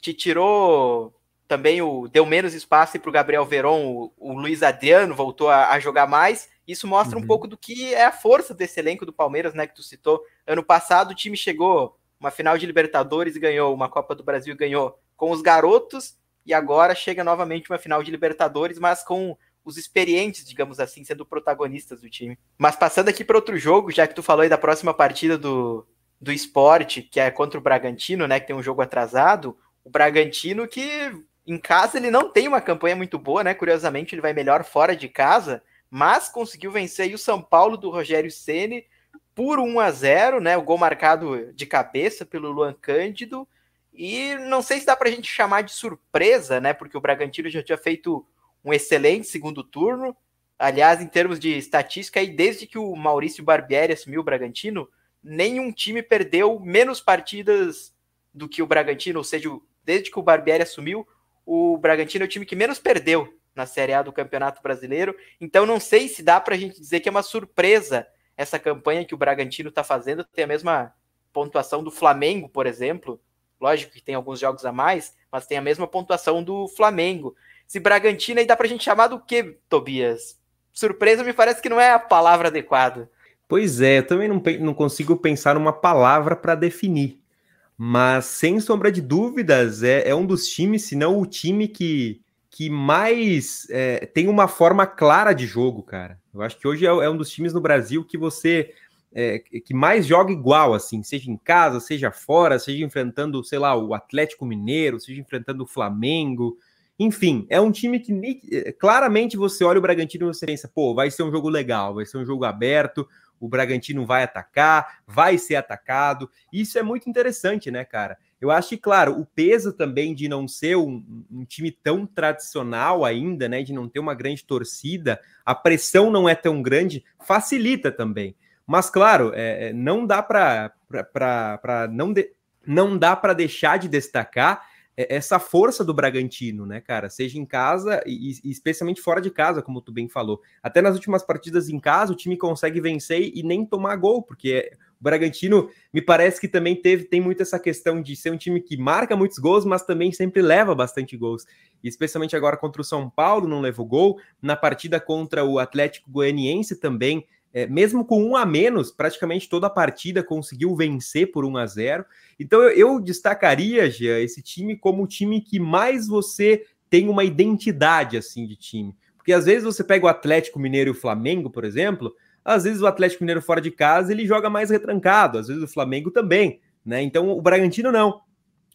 te tirou também o deu menos espaço para o Gabriel Veron, o, o, Luiz Adriano voltou a, a jogar mais. Isso mostra uhum. um pouco do que é a força desse elenco do Palmeiras, né? Que tu citou. Ano passado o time chegou uma final de Libertadores e ganhou, uma Copa do Brasil e ganhou com os garotos, e agora chega novamente uma final de Libertadores, mas com os experientes, digamos assim, sendo protagonistas do time. Mas passando aqui para outro jogo, já que tu falou aí da próxima partida do, do esporte, que é contra o Bragantino, né? Que tem um jogo atrasado. O Bragantino que em casa ele não tem uma campanha muito boa, né? Curiosamente, ele vai melhor fora de casa, mas conseguiu vencer o São Paulo do Rogério Ceni por 1 a 0, né? O gol marcado de cabeça pelo Luan Cândido. E não sei se dá para a gente chamar de surpresa, né? Porque o Bragantino já tinha feito um excelente segundo turno. Aliás, em termos de estatística, aí desde que o Maurício Barbieri assumiu o Bragantino, nenhum time perdeu menos partidas do que o Bragantino, ou seja, desde que o Barbieri assumiu, o Bragantino é o time que menos perdeu na Série A do Campeonato Brasileiro. Então não sei se dá para a gente dizer que é uma surpresa essa campanha que o Bragantino está fazendo. Tem a mesma pontuação do Flamengo, por exemplo. Lógico que tem alguns jogos a mais, mas tem a mesma pontuação do Flamengo. Se Bragantino aí dá para a gente chamar do que, Tobias? Surpresa me parece que não é a palavra adequada. Pois é, eu também não, não consigo pensar numa palavra para definir mas sem sombra de dúvidas é, é um dos times, se não o time que, que mais é, tem uma forma clara de jogo, cara. Eu acho que hoje é, é um dos times no Brasil que você é, que mais joga igual, assim, seja em casa, seja fora, seja enfrentando, sei lá, o Atlético Mineiro, seja enfrentando o Flamengo. Enfim, é um time que é, claramente você olha o Bragantino e você pensa, pô, vai ser um jogo legal, vai ser um jogo aberto, o Bragantino vai atacar, vai ser atacado. Isso é muito interessante, né, cara? Eu acho que, claro, o peso também de não ser um, um, time tão tradicional ainda, né, de não ter uma grande torcida, a pressão não é tão grande, facilita também. Mas, claro, é, é não dá para não, não dá para deixar de destacar é, essa força do Bragantino, né, cara? Seja em casa e, e, especialmente fora de casa, como tu bem falou. Até nas últimas partidas em casa, o time consegue vencer e nem tomar gol, porque o Bragantino me parece que também teve tem muito essa questão de ser um time que marca muitos gols, mas também sempre leva bastante gols. E especialmente agora contra o São Paulo, não levou gol. Na partida contra o Atlético Goianiense também é, mesmo com um a menos, praticamente toda a partida conseguiu vencer por 1 a 0. Então eu, eu destacaria, Gia, esse time como o time que mais você tem uma identidade assim de time. Porque às vezes você pega o Atlético Mineiro e o Flamengo, por exemplo, às vezes o Atlético Mineiro fora de casa ele joga mais retrancado, às vezes o Flamengo também, né? Então o Bragantino não.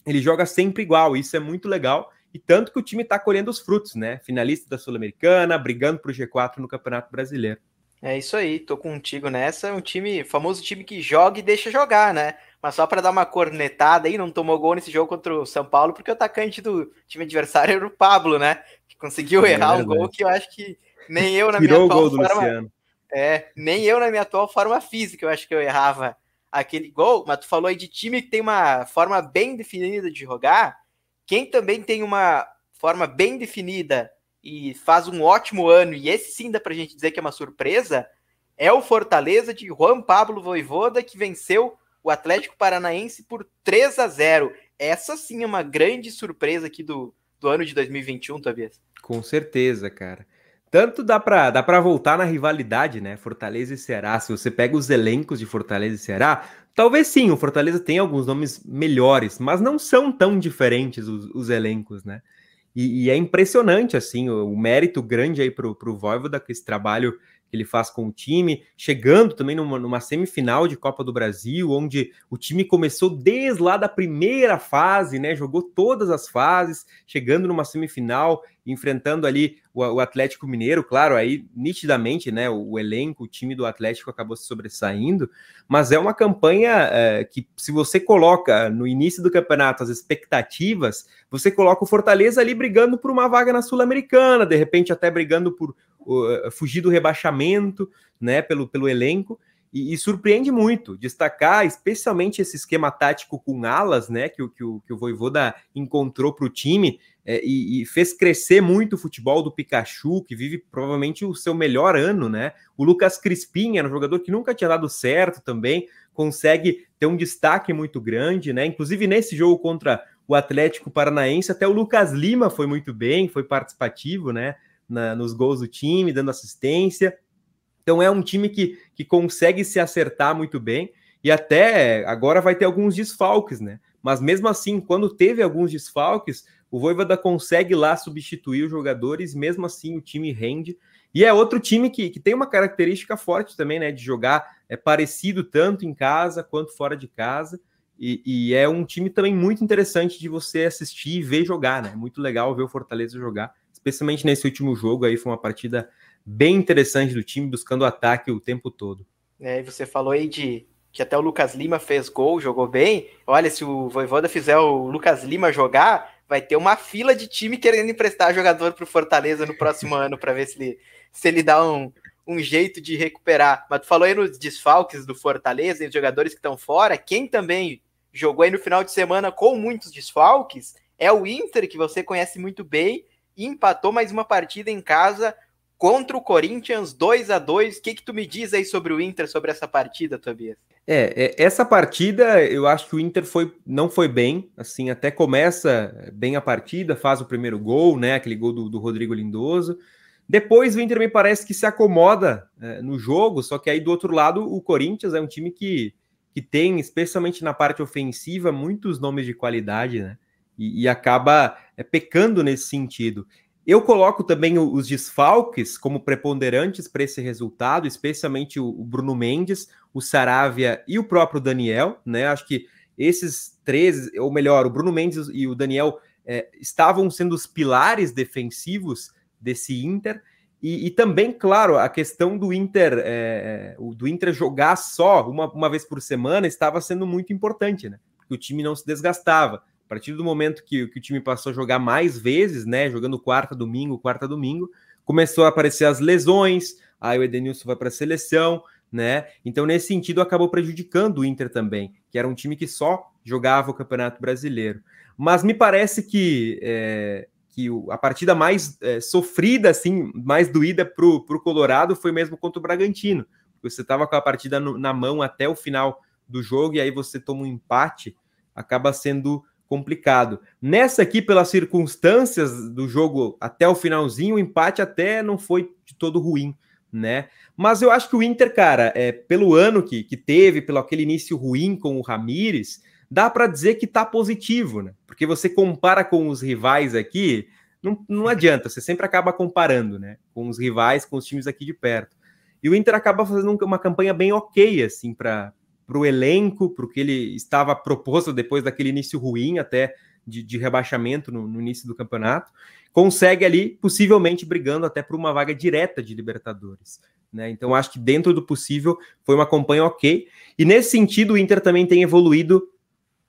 Ele joga sempre igual, isso é muito legal. E tanto que o time está colhendo os frutos, né? Finalista da Sul-Americana, brigando para o G4 no Campeonato Brasileiro. É isso aí, tô contigo nessa. Um time, famoso time que joga e deixa jogar, né? Mas só para dar uma cornetada aí, não tomou gol nesse jogo contra o São Paulo, porque o atacante do time adversário era o Pablo, né? Que conseguiu é errar um gol que eu acho que nem eu na minha atual forma. Luciano. É, nem eu na minha atual forma física, eu acho que eu errava aquele gol. Mas tu falou aí de time que tem uma forma bem definida de jogar. Quem também tem uma forma bem definida e faz um ótimo ano, e esse sim dá pra gente dizer que é uma surpresa, é o Fortaleza de Juan Pablo Voivoda, que venceu o Atlético Paranaense por 3 a 0. Essa sim é uma grande surpresa aqui do, do ano de 2021, Tobias. Com certeza, cara. Tanto dá para dá para voltar na rivalidade, né? Fortaleza e Ceará. Se você pega os elencos de Fortaleza e Ceará, talvez sim, o Fortaleza tem alguns nomes melhores, mas não são tão diferentes os, os elencos, né? E, e, é impressionante, assim, o, o mérito grande aí para o Voivoda, com esse trabalho ele faz com o time, chegando também numa, numa, semifinal de Copa do Brasil, onde o time começou desde lá da primeira fase, né? Jogou todas as fases, chegando numa semifinal, enfrentando ali o, o Atlético Mineiro, claro, aí nitidamente, né? O, o, elenco, o time do Atlético acabou se sobressaindo, mas é uma campanha é, que, se você coloca no início do campeonato as expectativas, você coloca o Fortaleza ali brigando por uma vaga na Sul-Americana, de repente até brigando por uh, fugir do rebaixamento, né? Pelo, pelo elenco. E, e, surpreende muito destacar, especialmente esse esquema tático com alas, né? Que, que, o, que o Voivoda encontrou para o time é, e, e, fez crescer muito o futebol do Pikachu, que vive provavelmente o seu melhor ano, né? O Lucas Crispim era um jogador que nunca tinha dado certo também, consegue ter um destaque muito grande, né? Inclusive nesse jogo contra o Atlético Paranaense, até o Lucas Lima foi muito bem, foi participativo, né? Na, nos gols do time, dando assistência. Então é um time que, que consegue se acertar muito bem e até agora vai ter alguns desfalques, né? Mas mesmo assim, quando teve alguns desfalques, o Voivoda consegue lá substituir os jogadores, mesmo assim o time rende. E é outro time que, que tem uma característica forte também, né? De jogar é parecido tanto em casa quanto fora de casa. E, e, é um time também muito interessante de você assistir e ver jogar, né? Muito legal ver o Fortaleza jogar, especialmente nesse último jogo aí, foi uma partida bem interessante do time, buscando ataque o tempo todo. É, você falou aí de que até o Lucas Lima fez gol, jogou bem. Olha, se o Voivoda fizer o Lucas Lima jogar, vai ter uma fila de time querendo emprestar jogador para o Fortaleza no próximo ano para ver se ele, se ele dá um, um jeito de recuperar. Mas tu falou aí nos desfalques do Fortaleza, e os jogadores que estão fora. Quem também jogou aí no final de semana com muitos desfalques é o Inter, que você conhece muito bem, empatou mais uma partida em casa contra o Corinthians 2 a 2 O que, que tu me diz aí sobre o Inter, sobre essa partida, Tobias? É, é, essa partida eu acho que o Inter foi, não foi bem, assim, até começa bem a partida, faz o primeiro gol, né, aquele gol do, do Rodrigo Lindoso. Depois o Inter me parece que se acomoda é, no jogo, só que aí do outro lado o Corinthians é um time que, que tem, especialmente na parte ofensiva, muitos nomes de qualidade, né? E, e acaba é, pecando nesse sentido. Eu coloco também os desfalques como preponderantes para esse resultado, especialmente o Bruno Mendes, o Saravia e o próprio Daniel, né? Acho que esses três, ou melhor, o Bruno Mendes e o Daniel é, estavam sendo os pilares defensivos desse Inter. E, e, também, claro, a questão do Inter, é, do Inter jogar só uma, uma vez por semana estava sendo muito importante, né? Porque o time não se desgastava. A partir do momento que, que o time passou a jogar mais vezes, né? Jogando quarta, domingo, quarta, domingo, começou a aparecer as lesões, aí o Edenilson vai para a seleção, né? Então, nesse sentido, acabou prejudicando o Inter também, que era um time que só jogava o Campeonato Brasileiro. Mas me parece que é, que a partida mais é, sofrida, assim, mais doída para o Colorado foi mesmo contra o Bragantino. Você estava com a partida no, na mão até o final do jogo e aí você toma um empate, acaba sendo complicado. Nessa aqui, pelas circunstâncias do jogo até o finalzinho, o empate até não foi de todo ruim, né? Mas eu acho que o Inter, cara, é, pelo ano que, que teve, pelo aquele início ruim com o Ramires, dá para dizer que está positivo, né? Porque você compara com os rivais aqui, não, não adianta, você sempre acaba comparando, né? Com os rivais, com os times aqui de perto. E o Inter acaba fazendo uma campanha bem ok, assim, para o elenco, para o que ele estava proposto depois daquele início ruim até de, de rebaixamento no, no, início do campeonato. Consegue ali, possivelmente, brigando até por uma vaga direta de Libertadores. Né? Então, acho que dentro do possível foi uma campanha ok. E nesse sentido, o Inter também tem evoluído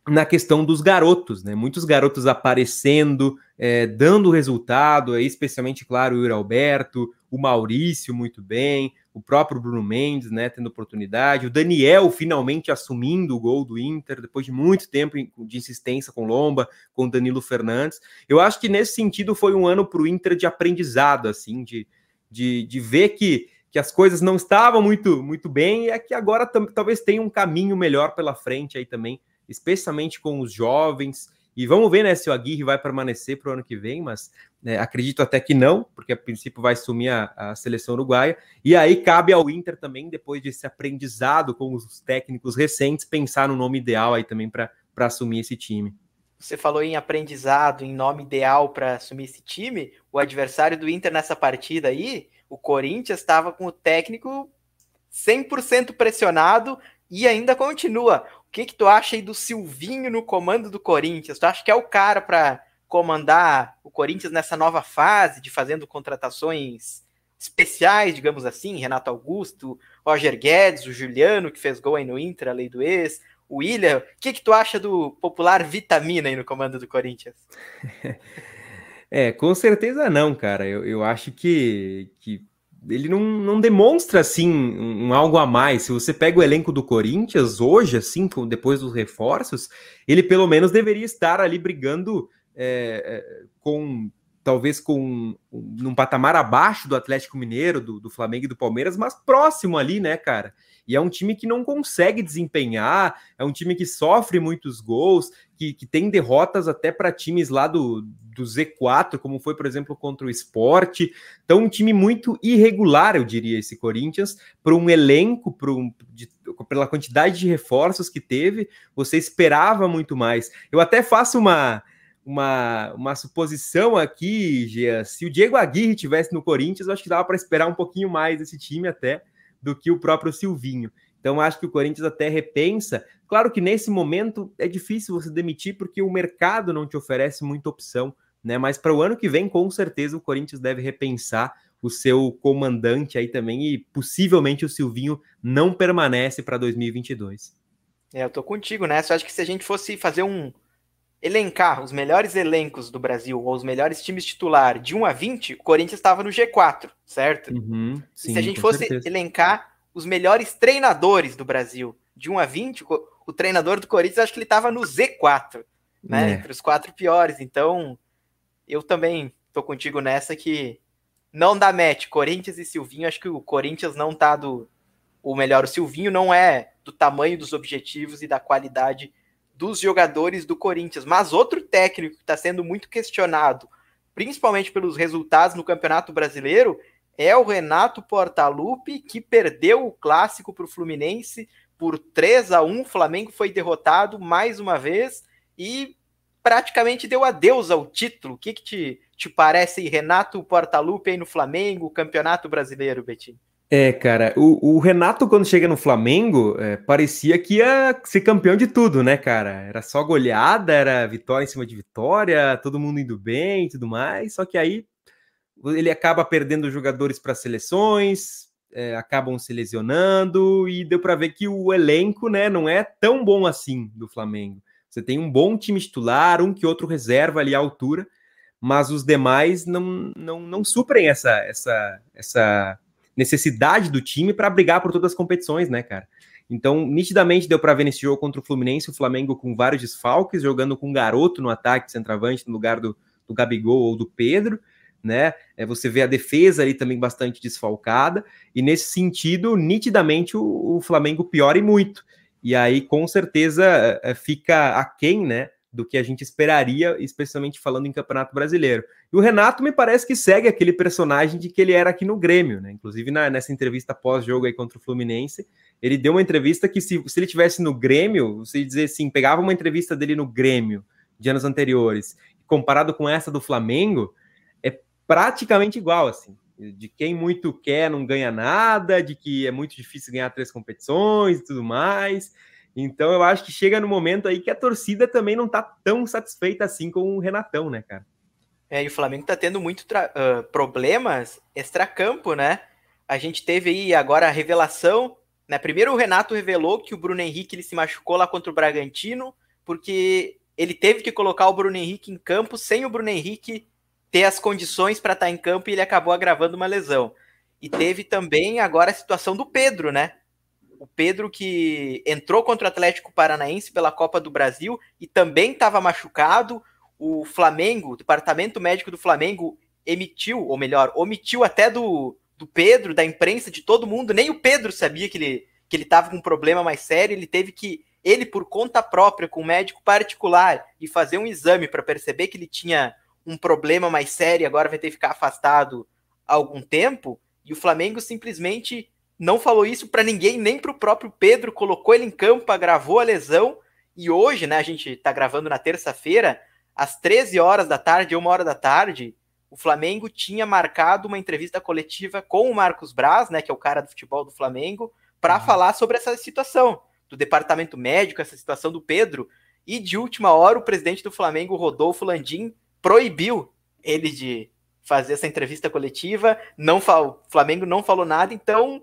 na questão dos garotos, né? Muitos garotos aparecendo, é, dando resultado, especialmente, claro, o Yuri Alberto, o Maurício muito bem, o próprio Bruno Mendes, né, tendo oportunidade, o Daniel finalmente assumindo o gol do Inter, depois de muito tempo de insistência com Lomba, com Danilo Fernandes. Eu acho que nesse sentido foi um ano para o Inter de aprendizado, assim, de, de, de ver que, que as coisas não estavam muito, muito bem e é que agora talvez tenha um caminho melhor pela frente aí também especialmente com os jovens. E vamos ver né, se o Aguirre vai permanecer para o ano que vem, mas né, acredito até que não, porque a princípio vai sumir a, a, seleção uruguaia. E aí cabe ao Inter também, depois desse aprendizado com os técnicos recentes, pensar no nome ideal aí também para assumir esse time. Você falou em aprendizado, em nome ideal para assumir esse time. O adversário do Inter nessa partida aí, o Corinthians, estava com o técnico 100% pressionado e ainda continua que, que tu acha aí do Silvinho no comando do Corinthians? Tu acha que é o cara para comandar o Corinthians nessa nova fase de fazendo contratações especiais, digamos assim, Renato Augusto, Roger Guedes, o Juliano que fez gol aí no Inter, a lei do ex, o William. O que, que tu acha do popular Vitamina aí no comando do Corinthians? É, com certeza não, cara. Eu, eu acho que, que ele não, não demonstra assim um, um, algo a mais. Se você pega o elenco do Corinthians hoje, assim, depois dos reforços, ele pelo menos deveria estar ali brigando é, é, com talvez com num patamar abaixo do Atlético Mineiro, do, do Flamengo e do Palmeiras, mas próximo ali, né, cara? E é um time que não consegue desempenhar, é um time que sofre muitos gols, que, que tem derrotas até para times lá do, do Z4, como foi, por exemplo, contra o Esporte. Então, um time muito irregular, eu diria, esse Corinthians, para um elenco, para um, de, pela quantidade de reforços que teve, você esperava muito mais. Eu até faço uma uma, uma suposição aqui, Gia. Se o Diego Aguirre tivesse no Corinthians, eu acho que dava para esperar um pouquinho mais desse time até do que o próprio Silvinho. Então, acho que o Corinthians até repensa. Claro que nesse momento é difícil você demitir porque o mercado não te oferece muita opção, né? Mas para o ano que vem, com certeza, o Corinthians deve repensar o seu comandante aí também e possivelmente o Silvinho não permanece para 2022. É, eu tô contigo nessa. Eu acho que se a gente fosse fazer um, elencar os melhores elencos do Brasil ou os melhores times titular de 1 a 20, o Corinthians estava no G4, certo? Uhum, sim, se a gente fosse certeza. elencar os melhores treinadores do Brasil de 1 a 20, o, treinador do Corinthians acho que ele estava no Z4, né? É. Entre os quatro piores. Então, eu também tô contigo nessa que não dá match. Corinthians e Silvinho, acho que o Corinthians não tá do o melhor. O Silvinho não é do tamanho dos objetivos e da qualidade dos jogadores do Corinthians. Mas outro técnico que está sendo muito questionado, principalmente pelos resultados no Campeonato Brasileiro, é o Renato Portaluppi, que perdeu o clássico para o Fluminense por 3 a 1 O Flamengo foi derrotado mais uma vez e praticamente deu adeus ao título. O que, que te, te parece Renato Portaluppi aí no Flamengo, Campeonato Brasileiro, Betinho? É, cara, o, o, Renato, quando chega no Flamengo, é, parecia que ia ser campeão de tudo, né, cara? Era só goleada, era vitória em cima de vitória, todo mundo indo bem e tudo mais. Só que aí ele acaba perdendo jogadores para seleções, é, acabam se lesionando, e deu para ver que o elenco, né, não é tão bom assim do Flamengo. Você tem um bom time titular, um que outro reserva ali à altura, mas os demais não, não, não suprem essa, essa, essa necessidade do time para brigar por todas as competições, né, cara? Então, nitidamente deu para ver nesse jogo contra o Fluminense, o Flamengo com vários desfalques, jogando com um garoto no ataque centroavante no lugar do, do Gabigol ou do Pedro, né? É, você vê a defesa ali também bastante desfalcada, e nesse sentido, nitidamente o, o Flamengo piora e muito. E aí, com certeza, é, é, fica aquém, né? do que a gente esperaria, especialmente falando em Campeonato Brasileiro. E o Renato me parece que segue aquele personagem de que ele era aqui no Grêmio, né? Inclusive na, nessa entrevista pós-jogo aí contra o Fluminense, ele deu uma entrevista que se, se ele tivesse no Grêmio, você dizer assim, pegava uma entrevista dele no Grêmio de anos anteriores, comparado com essa do Flamengo, praticamente igual, assim. De quem muito quer não ganha nada, de que é muito difícil ganhar três competições e tudo mais. Então eu acho que chega no momento aí que a torcida também não tá tão satisfeita assim com o Renatão, né, cara? É, e o Flamengo tá tendo muito uh, problemas extracampo, né? A gente teve aí agora a revelação, né? Primeiro o Renato revelou que o Bruno Henrique ele se machucou lá contra o Bragantino, porque ele teve que colocar o Bruno Henrique em campo sem o Bruno Henrique ter as condições para estar tá em campo e ele acabou agravando uma lesão. E teve também agora a situação do Pedro, né? o Pedro que entrou contra o Atlético Paranaense pela Copa do Brasil e também estava machucado. O Flamengo, o departamento médico do Flamengo emitiu, ou melhor, omitiu até do, do Pedro, da imprensa, de todo mundo. Nem o Pedro sabia que ele que ele estava com um problema mais sério. Ele teve que ele por conta própria com um médico particular e fazer um exame para perceber que ele tinha um problema mais sério e agora vai ter que ficar afastado há algum tempo. E o Flamengo simplesmente não falou isso para ninguém, nem para o próprio Pedro, colocou ele em campo, agravou a lesão. E hoje, né, a gente está gravando na terça-feira, às 13 horas da tarde, uma hora da tarde, o Flamengo tinha marcado uma entrevista coletiva com o Marcos Braz, né, que é o cara do futebol do Flamengo, para uhum. falar sobre essa situação do departamento médico, essa situação do Pedro. E de última hora, o presidente do Flamengo, Rodolfo Landim, proibiu ele de fazer essa entrevista coletiva. Não o Flamengo não falou nada, então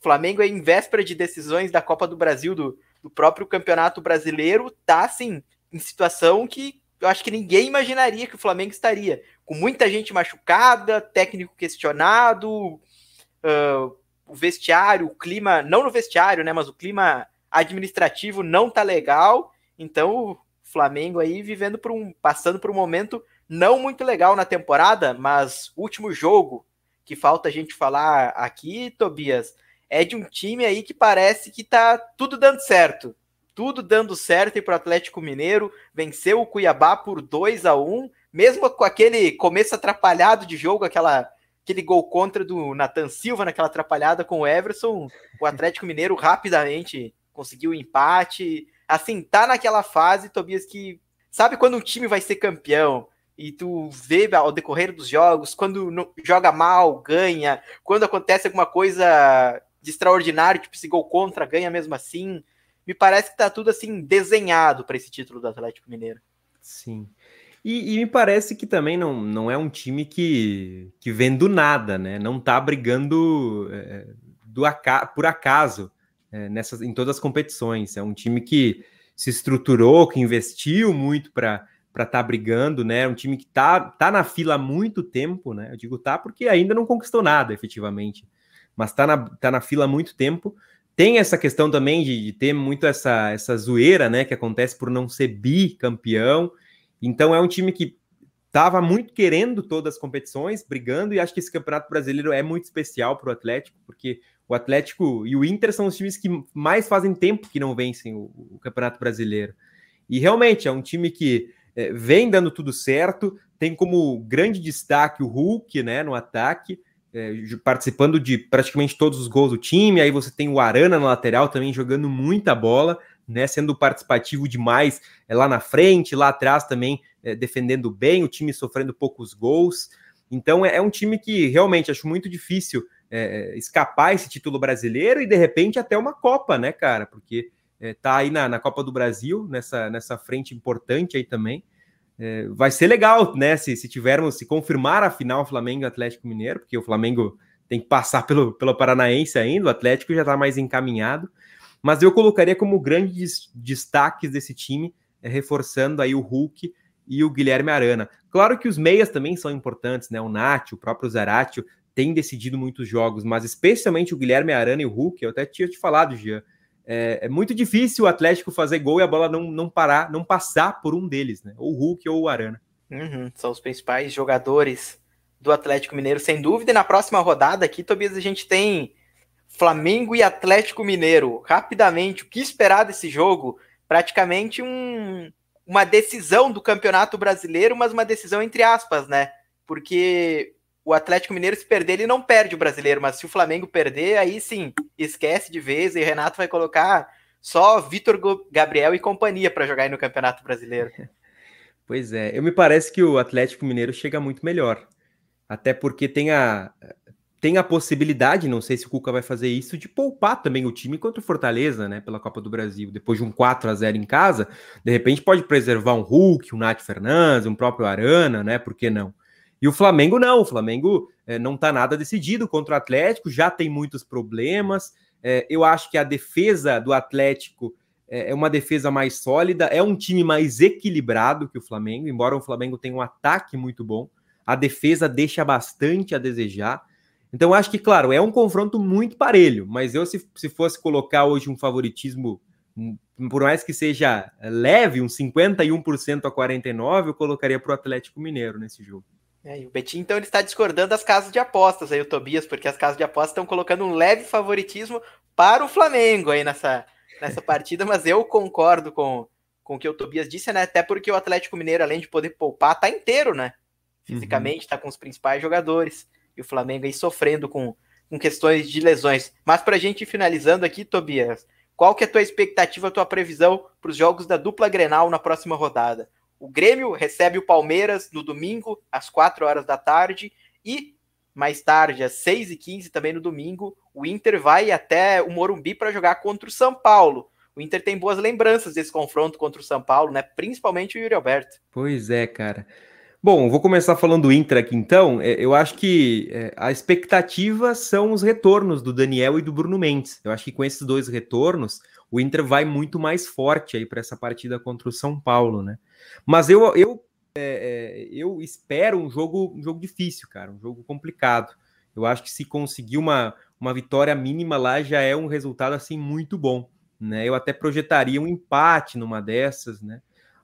Flamengo é em véspera de decisões da Copa do Brasil, do, do próprio Campeonato Brasileiro, tá assim, em situação que eu acho que ninguém imaginaria que o Flamengo estaria. Com muita gente machucada, técnico questionado, uh, o vestiário, o clima, não no vestiário, né, mas o clima administrativo não tá legal. Então, o Flamengo aí vivendo por um, passando por um momento não muito legal na temporada, mas último jogo que falta a gente falar aqui, Tobias, é de um time aí que parece que tá tudo dando certo. Tudo dando certo e pro Atlético Mineiro venceu o Cuiabá por 2 a 1 mesmo com aquele começo atrapalhado de jogo, aquela aquele gol contra do Nathan Silva naquela atrapalhada com o Everson, o Atlético Mineiro rapidamente conseguiu o empate. Assim, tá naquela fase, Tobias, que sabe quando um time vai ser campeão e tu vê ao decorrer dos jogos, quando joga mal, ganha, quando acontece alguma coisa de extraordinário, tipo esse gol contra, ganha mesmo assim. Me parece que tá tudo assim desenhado para esse título do Atlético Mineiro. Sim. E, e, me parece que também não, não é um time que, que vem do nada, né? Não tá brigando é, do aca por acaso é, nessas, em todas as competições. É um time que se estruturou, que investiu muito para para estar tá brigando, né? É um time que tá, tá na fila há muito tempo, né? Eu digo tá porque ainda não conquistou nada, efetivamente. Mas tá na, tá na fila há muito tempo. Tem essa questão também de, de ter muito essa, essa zoeira, né? Que acontece por não ser bicampeão. Então é um time que estava muito querendo todas as competições, brigando, e acho que esse campeonato brasileiro é muito especial para o Atlético, porque o Atlético e o Inter são os times que mais fazem tempo que não vencem o, o campeonato brasileiro. E realmente é um time que é, vem dando tudo certo, tem como grande destaque o Hulk né, no ataque. É, participando de praticamente todos os gols do time. Aí você tem o Arana na lateral também jogando muita bola né, sendo participativo demais é, lá na frente, lá atrás também é, defendendo bem, o time sofrendo poucos gols. Então é, é um time que realmente acho muito difícil é, escapar esse título brasileiro e de repente até uma Copa, né, cara? Porque é, tá aí na, na Copa do Brasil, nessa, nessa frente importante aí também. É, vai ser legal, né? Se, se tivermos, se confirmar a final Flamengo Atlético Mineiro, porque o Flamengo tem que passar pelo, pelo Paranaense ainda, o Atlético já está mais encaminhado. Mas eu colocaria como grandes destaques desse time, é, reforçando aí o Hulk e o Guilherme Arana. Claro que os meias também são importantes, né? O Nath, o próprio Zaratio têm decidido muitos jogos, mas especialmente o Guilherme Arana e o Hulk, eu até tinha te falado, Jean. É, é, muito difícil o Atlético fazer gol e a bola não, não parar, não passar por um deles, né? Ou o Hulk ou o Arana. Uhum, são os principais jogadores do Atlético Mineiro, sem dúvida. E na próxima rodada aqui, Tobias, a gente tem Flamengo e Atlético Mineiro. Rapidamente, o que esperar desse jogo? Praticamente um, uma decisão do Campeonato Brasileiro, mas uma decisão entre aspas, né? Porque o Atlético Mineiro, se perder, ele não perde o brasileiro, mas se o Flamengo perder, aí sim, esquece de vez e Renato vai colocar só Vitor Gabriel e companhia para jogar aí no Campeonato Brasileiro. Pois é, eu me parece que o Atlético Mineiro chega muito melhor. Até porque tem a, tem a possibilidade, não sei se o Cuca vai fazer isso, de poupar também o time contra o Fortaleza, né, pela Copa do Brasil. Depois de um 4 a 0 em casa, de repente pode preservar um Hulk, um Nath Fernandes, um próprio Arana, né, por que não? E o Flamengo não, o Flamengo é, não está nada decidido contra o Atlético, já tem muitos problemas. É, eu acho que a defesa do Atlético é, é uma defesa mais sólida, é um time mais equilibrado que o Flamengo, embora o Flamengo tenha um ataque muito bom, a defesa deixa bastante a desejar. Então, acho que, claro, é um confronto muito parelho, mas eu, se, se fosse colocar hoje um favoritismo, hum, por mais que seja leve, um 51% a 49%, eu colocaria para o Atlético Mineiro nesse jogo. É, e o Betinho, então, ele está discordando das casas de apostas aí, o Tobias, porque as casas de apostas estão colocando um leve favoritismo para o Flamengo aí nessa, nessa partida, mas eu concordo com, com o que o Tobias disse, né? Até porque o Atlético Mineiro, além de poder poupar, tá inteiro, né? Fisicamente, uhum. tá com os principais jogadores e o Flamengo aí sofrendo com, com questões de lesões. Mas para a gente ir finalizando aqui, Tobias, qual que é a tua expectativa, a tua previsão para os jogos da dupla Grenal na próxima rodada? O Grêmio recebe o Palmeiras no domingo, às 4 horas da tarde, e mais tarde, às 6 e 15 também no domingo, o Inter vai até o Morumbi para jogar contra o São Paulo. O Inter tem boas lembranças desse confronto contra o São Paulo, né? Principalmente o Yuri Alberto. Pois é, cara. Bom, vou começar falando do Inter aqui então. É, eu acho que é, a expectativa são os retornos do Daniel e do Bruno Mendes. Eu acho que com esses dois retornos, o Inter vai muito mais forte aí para essa partida contra o São Paulo, né? Mas eu, eu, é, é, eu espero um jogo, um jogo difícil, cara, um jogo complicado. Eu acho que se conseguir uma, uma vitória mínima lá já é um resultado assim muito bom, né? Eu até projetaria um empate numa dessas, né?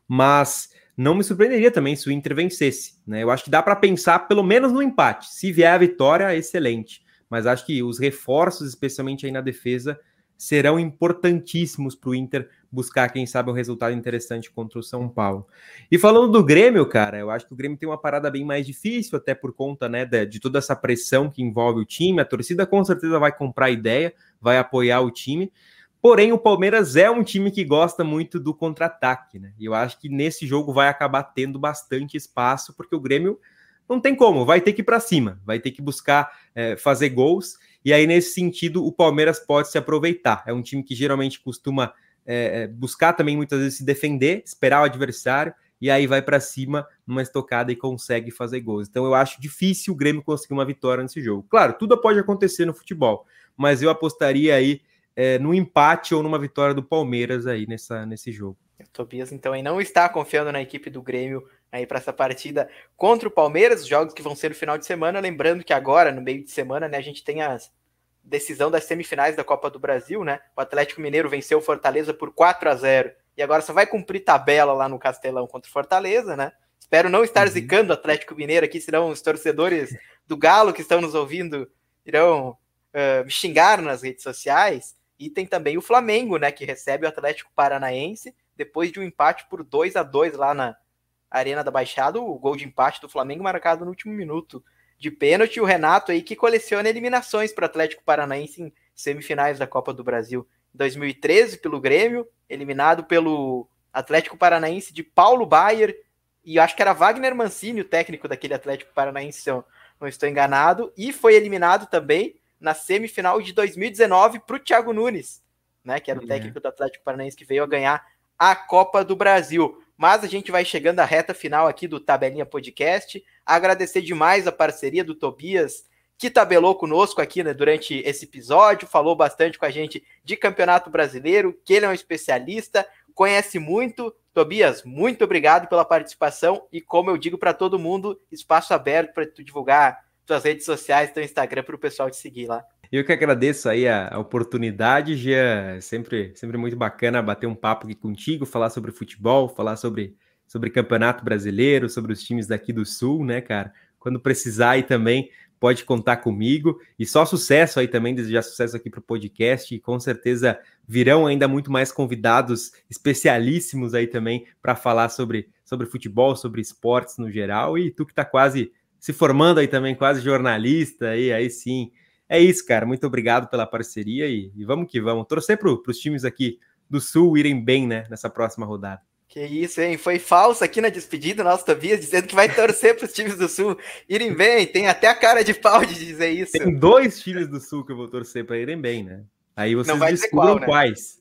Mas não me surpreenderia também se o Inter vencesse. Né? Eu acho que dá para pensar pelo menos no empate. Se vier a vitória, excelente. Mas acho que os reforços, especialmente aí na defesa, serão importantíssimos para o Inter buscar, quem sabe, um resultado interessante contra o São Paulo. E falando do Grêmio, cara, eu acho que o Grêmio tem uma parada bem mais difícil, até por conta né, de, de toda essa pressão que envolve o time. A torcida com certeza vai comprar ideia, vai apoiar o time. Porém, o Palmeiras é um time que gosta muito do contra-ataque, né? E eu acho que nesse jogo vai acabar tendo bastante espaço, porque o Grêmio não tem como, vai ter que ir para cima, vai ter que buscar é, fazer gols. E aí, nesse sentido, o Palmeiras pode se aproveitar. É um time que geralmente costuma é, é buscar também muitas vezes se defender, esperar o adversário, e aí vai para cima numa estocada e consegue fazer gols. Então eu acho difícil o Grêmio conseguir uma vitória nesse jogo. Claro, tudo pode acontecer no futebol, mas eu apostaria aí é, no empate ou numa vitória do Palmeiras aí nessa, nesse jogo. O Tobias, então, aí não está confiando na equipe do Grêmio aí para essa partida contra o Palmeiras, os jogos que vão ser no final de semana. Lembrando que agora, no meio de semana, né, a gente tem a decisão das semifinais da Copa do Brasil, né? O Atlético Mineiro venceu o Fortaleza por 4 a 0 e agora só vai cumprir tabela lá no Castelão contra o Fortaleza, né? Espero não estar uhum. zicando o Atlético Mineiro aqui, senão os torcedores do Galo que estão nos ouvindo irão uh, me xingar nas redes sociais. E tem também o Flamengo, né, que recebe o Atlético Paranaense depois de um empate por 2 a 2 lá na Arena da Baixada, o gol de empate do Flamengo marcado no último minuto de pênalti. O Renato aí que coleciona eliminações para o Atlético Paranaense em semifinais da Copa do Brasil. Em 2013 pelo Grêmio, eliminado pelo Atlético Paranaense de Paulo Baier e acho que era Wagner Mancini, o técnico daquele Atlético Paranaense, se eu não estou enganado, e foi eliminado também na semifinal de 2019 para o Thiago Nunes, né, que era o técnico do Atlético Paranaense que veio a ganhar a Copa do Brasil. Mas a gente vai chegando à reta final aqui do Tabelinha Podcast. Agradecer demais a parceria do Tobias, que tabelou conosco aqui né, durante esse episódio, falou bastante com a gente de Campeonato Brasileiro, que ele é um especialista, conhece muito. Tobias, muito obrigado pela participação e, como eu digo para todo mundo, espaço aberto para tu divulgar tuas redes sociais, teu Instagram para o pessoal te seguir lá. Eu que agradeço aí a, a oportunidade, Gia. Sempre, sempre muito bacana bater um papo aqui contigo, falar sobre futebol, falar sobre, sobre campeonato brasileiro, sobre os times daqui do Sul, né, cara? Quando precisar aí também, pode contar comigo. E só sucesso aí também, desejar sucesso aqui para o podcast. E com certeza virão ainda muito mais convidados especialíssimos aí também para falar sobre, sobre futebol, sobre esportes no geral. E tu que está quase se formando aí também, quase jornalista, aí, aí sim. É isso, cara. Muito obrigado pela parceria e, e vamos que vamos. Torcer para os times aqui do Sul irem bem, né, nessa próxima rodada. Que isso, hein? Foi falso aqui na despedida, nosso Tobias, dizendo que vai torcer para os times do Sul irem bem. Tem até a cara de pau de dizer isso. Tem dois times do Sul que eu vou torcer para irem bem, né? Aí vocês descubram qual, né? quais.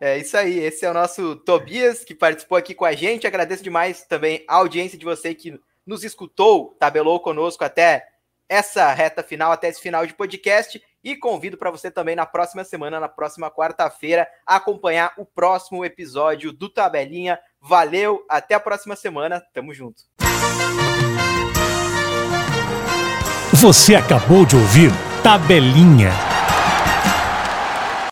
É isso aí, esse é o nosso Tobias que participou aqui com a gente. Agradeço demais também a audiência de você que nos escutou, tabelou conosco até essa reta final, até esse final de podcast. E convido para você também na próxima semana, na próxima quarta-feira, acompanhar o próximo episódio do Tabelinha. Valeu, até a próxima semana, tamo junto. Você acabou de ouvir Tabelinha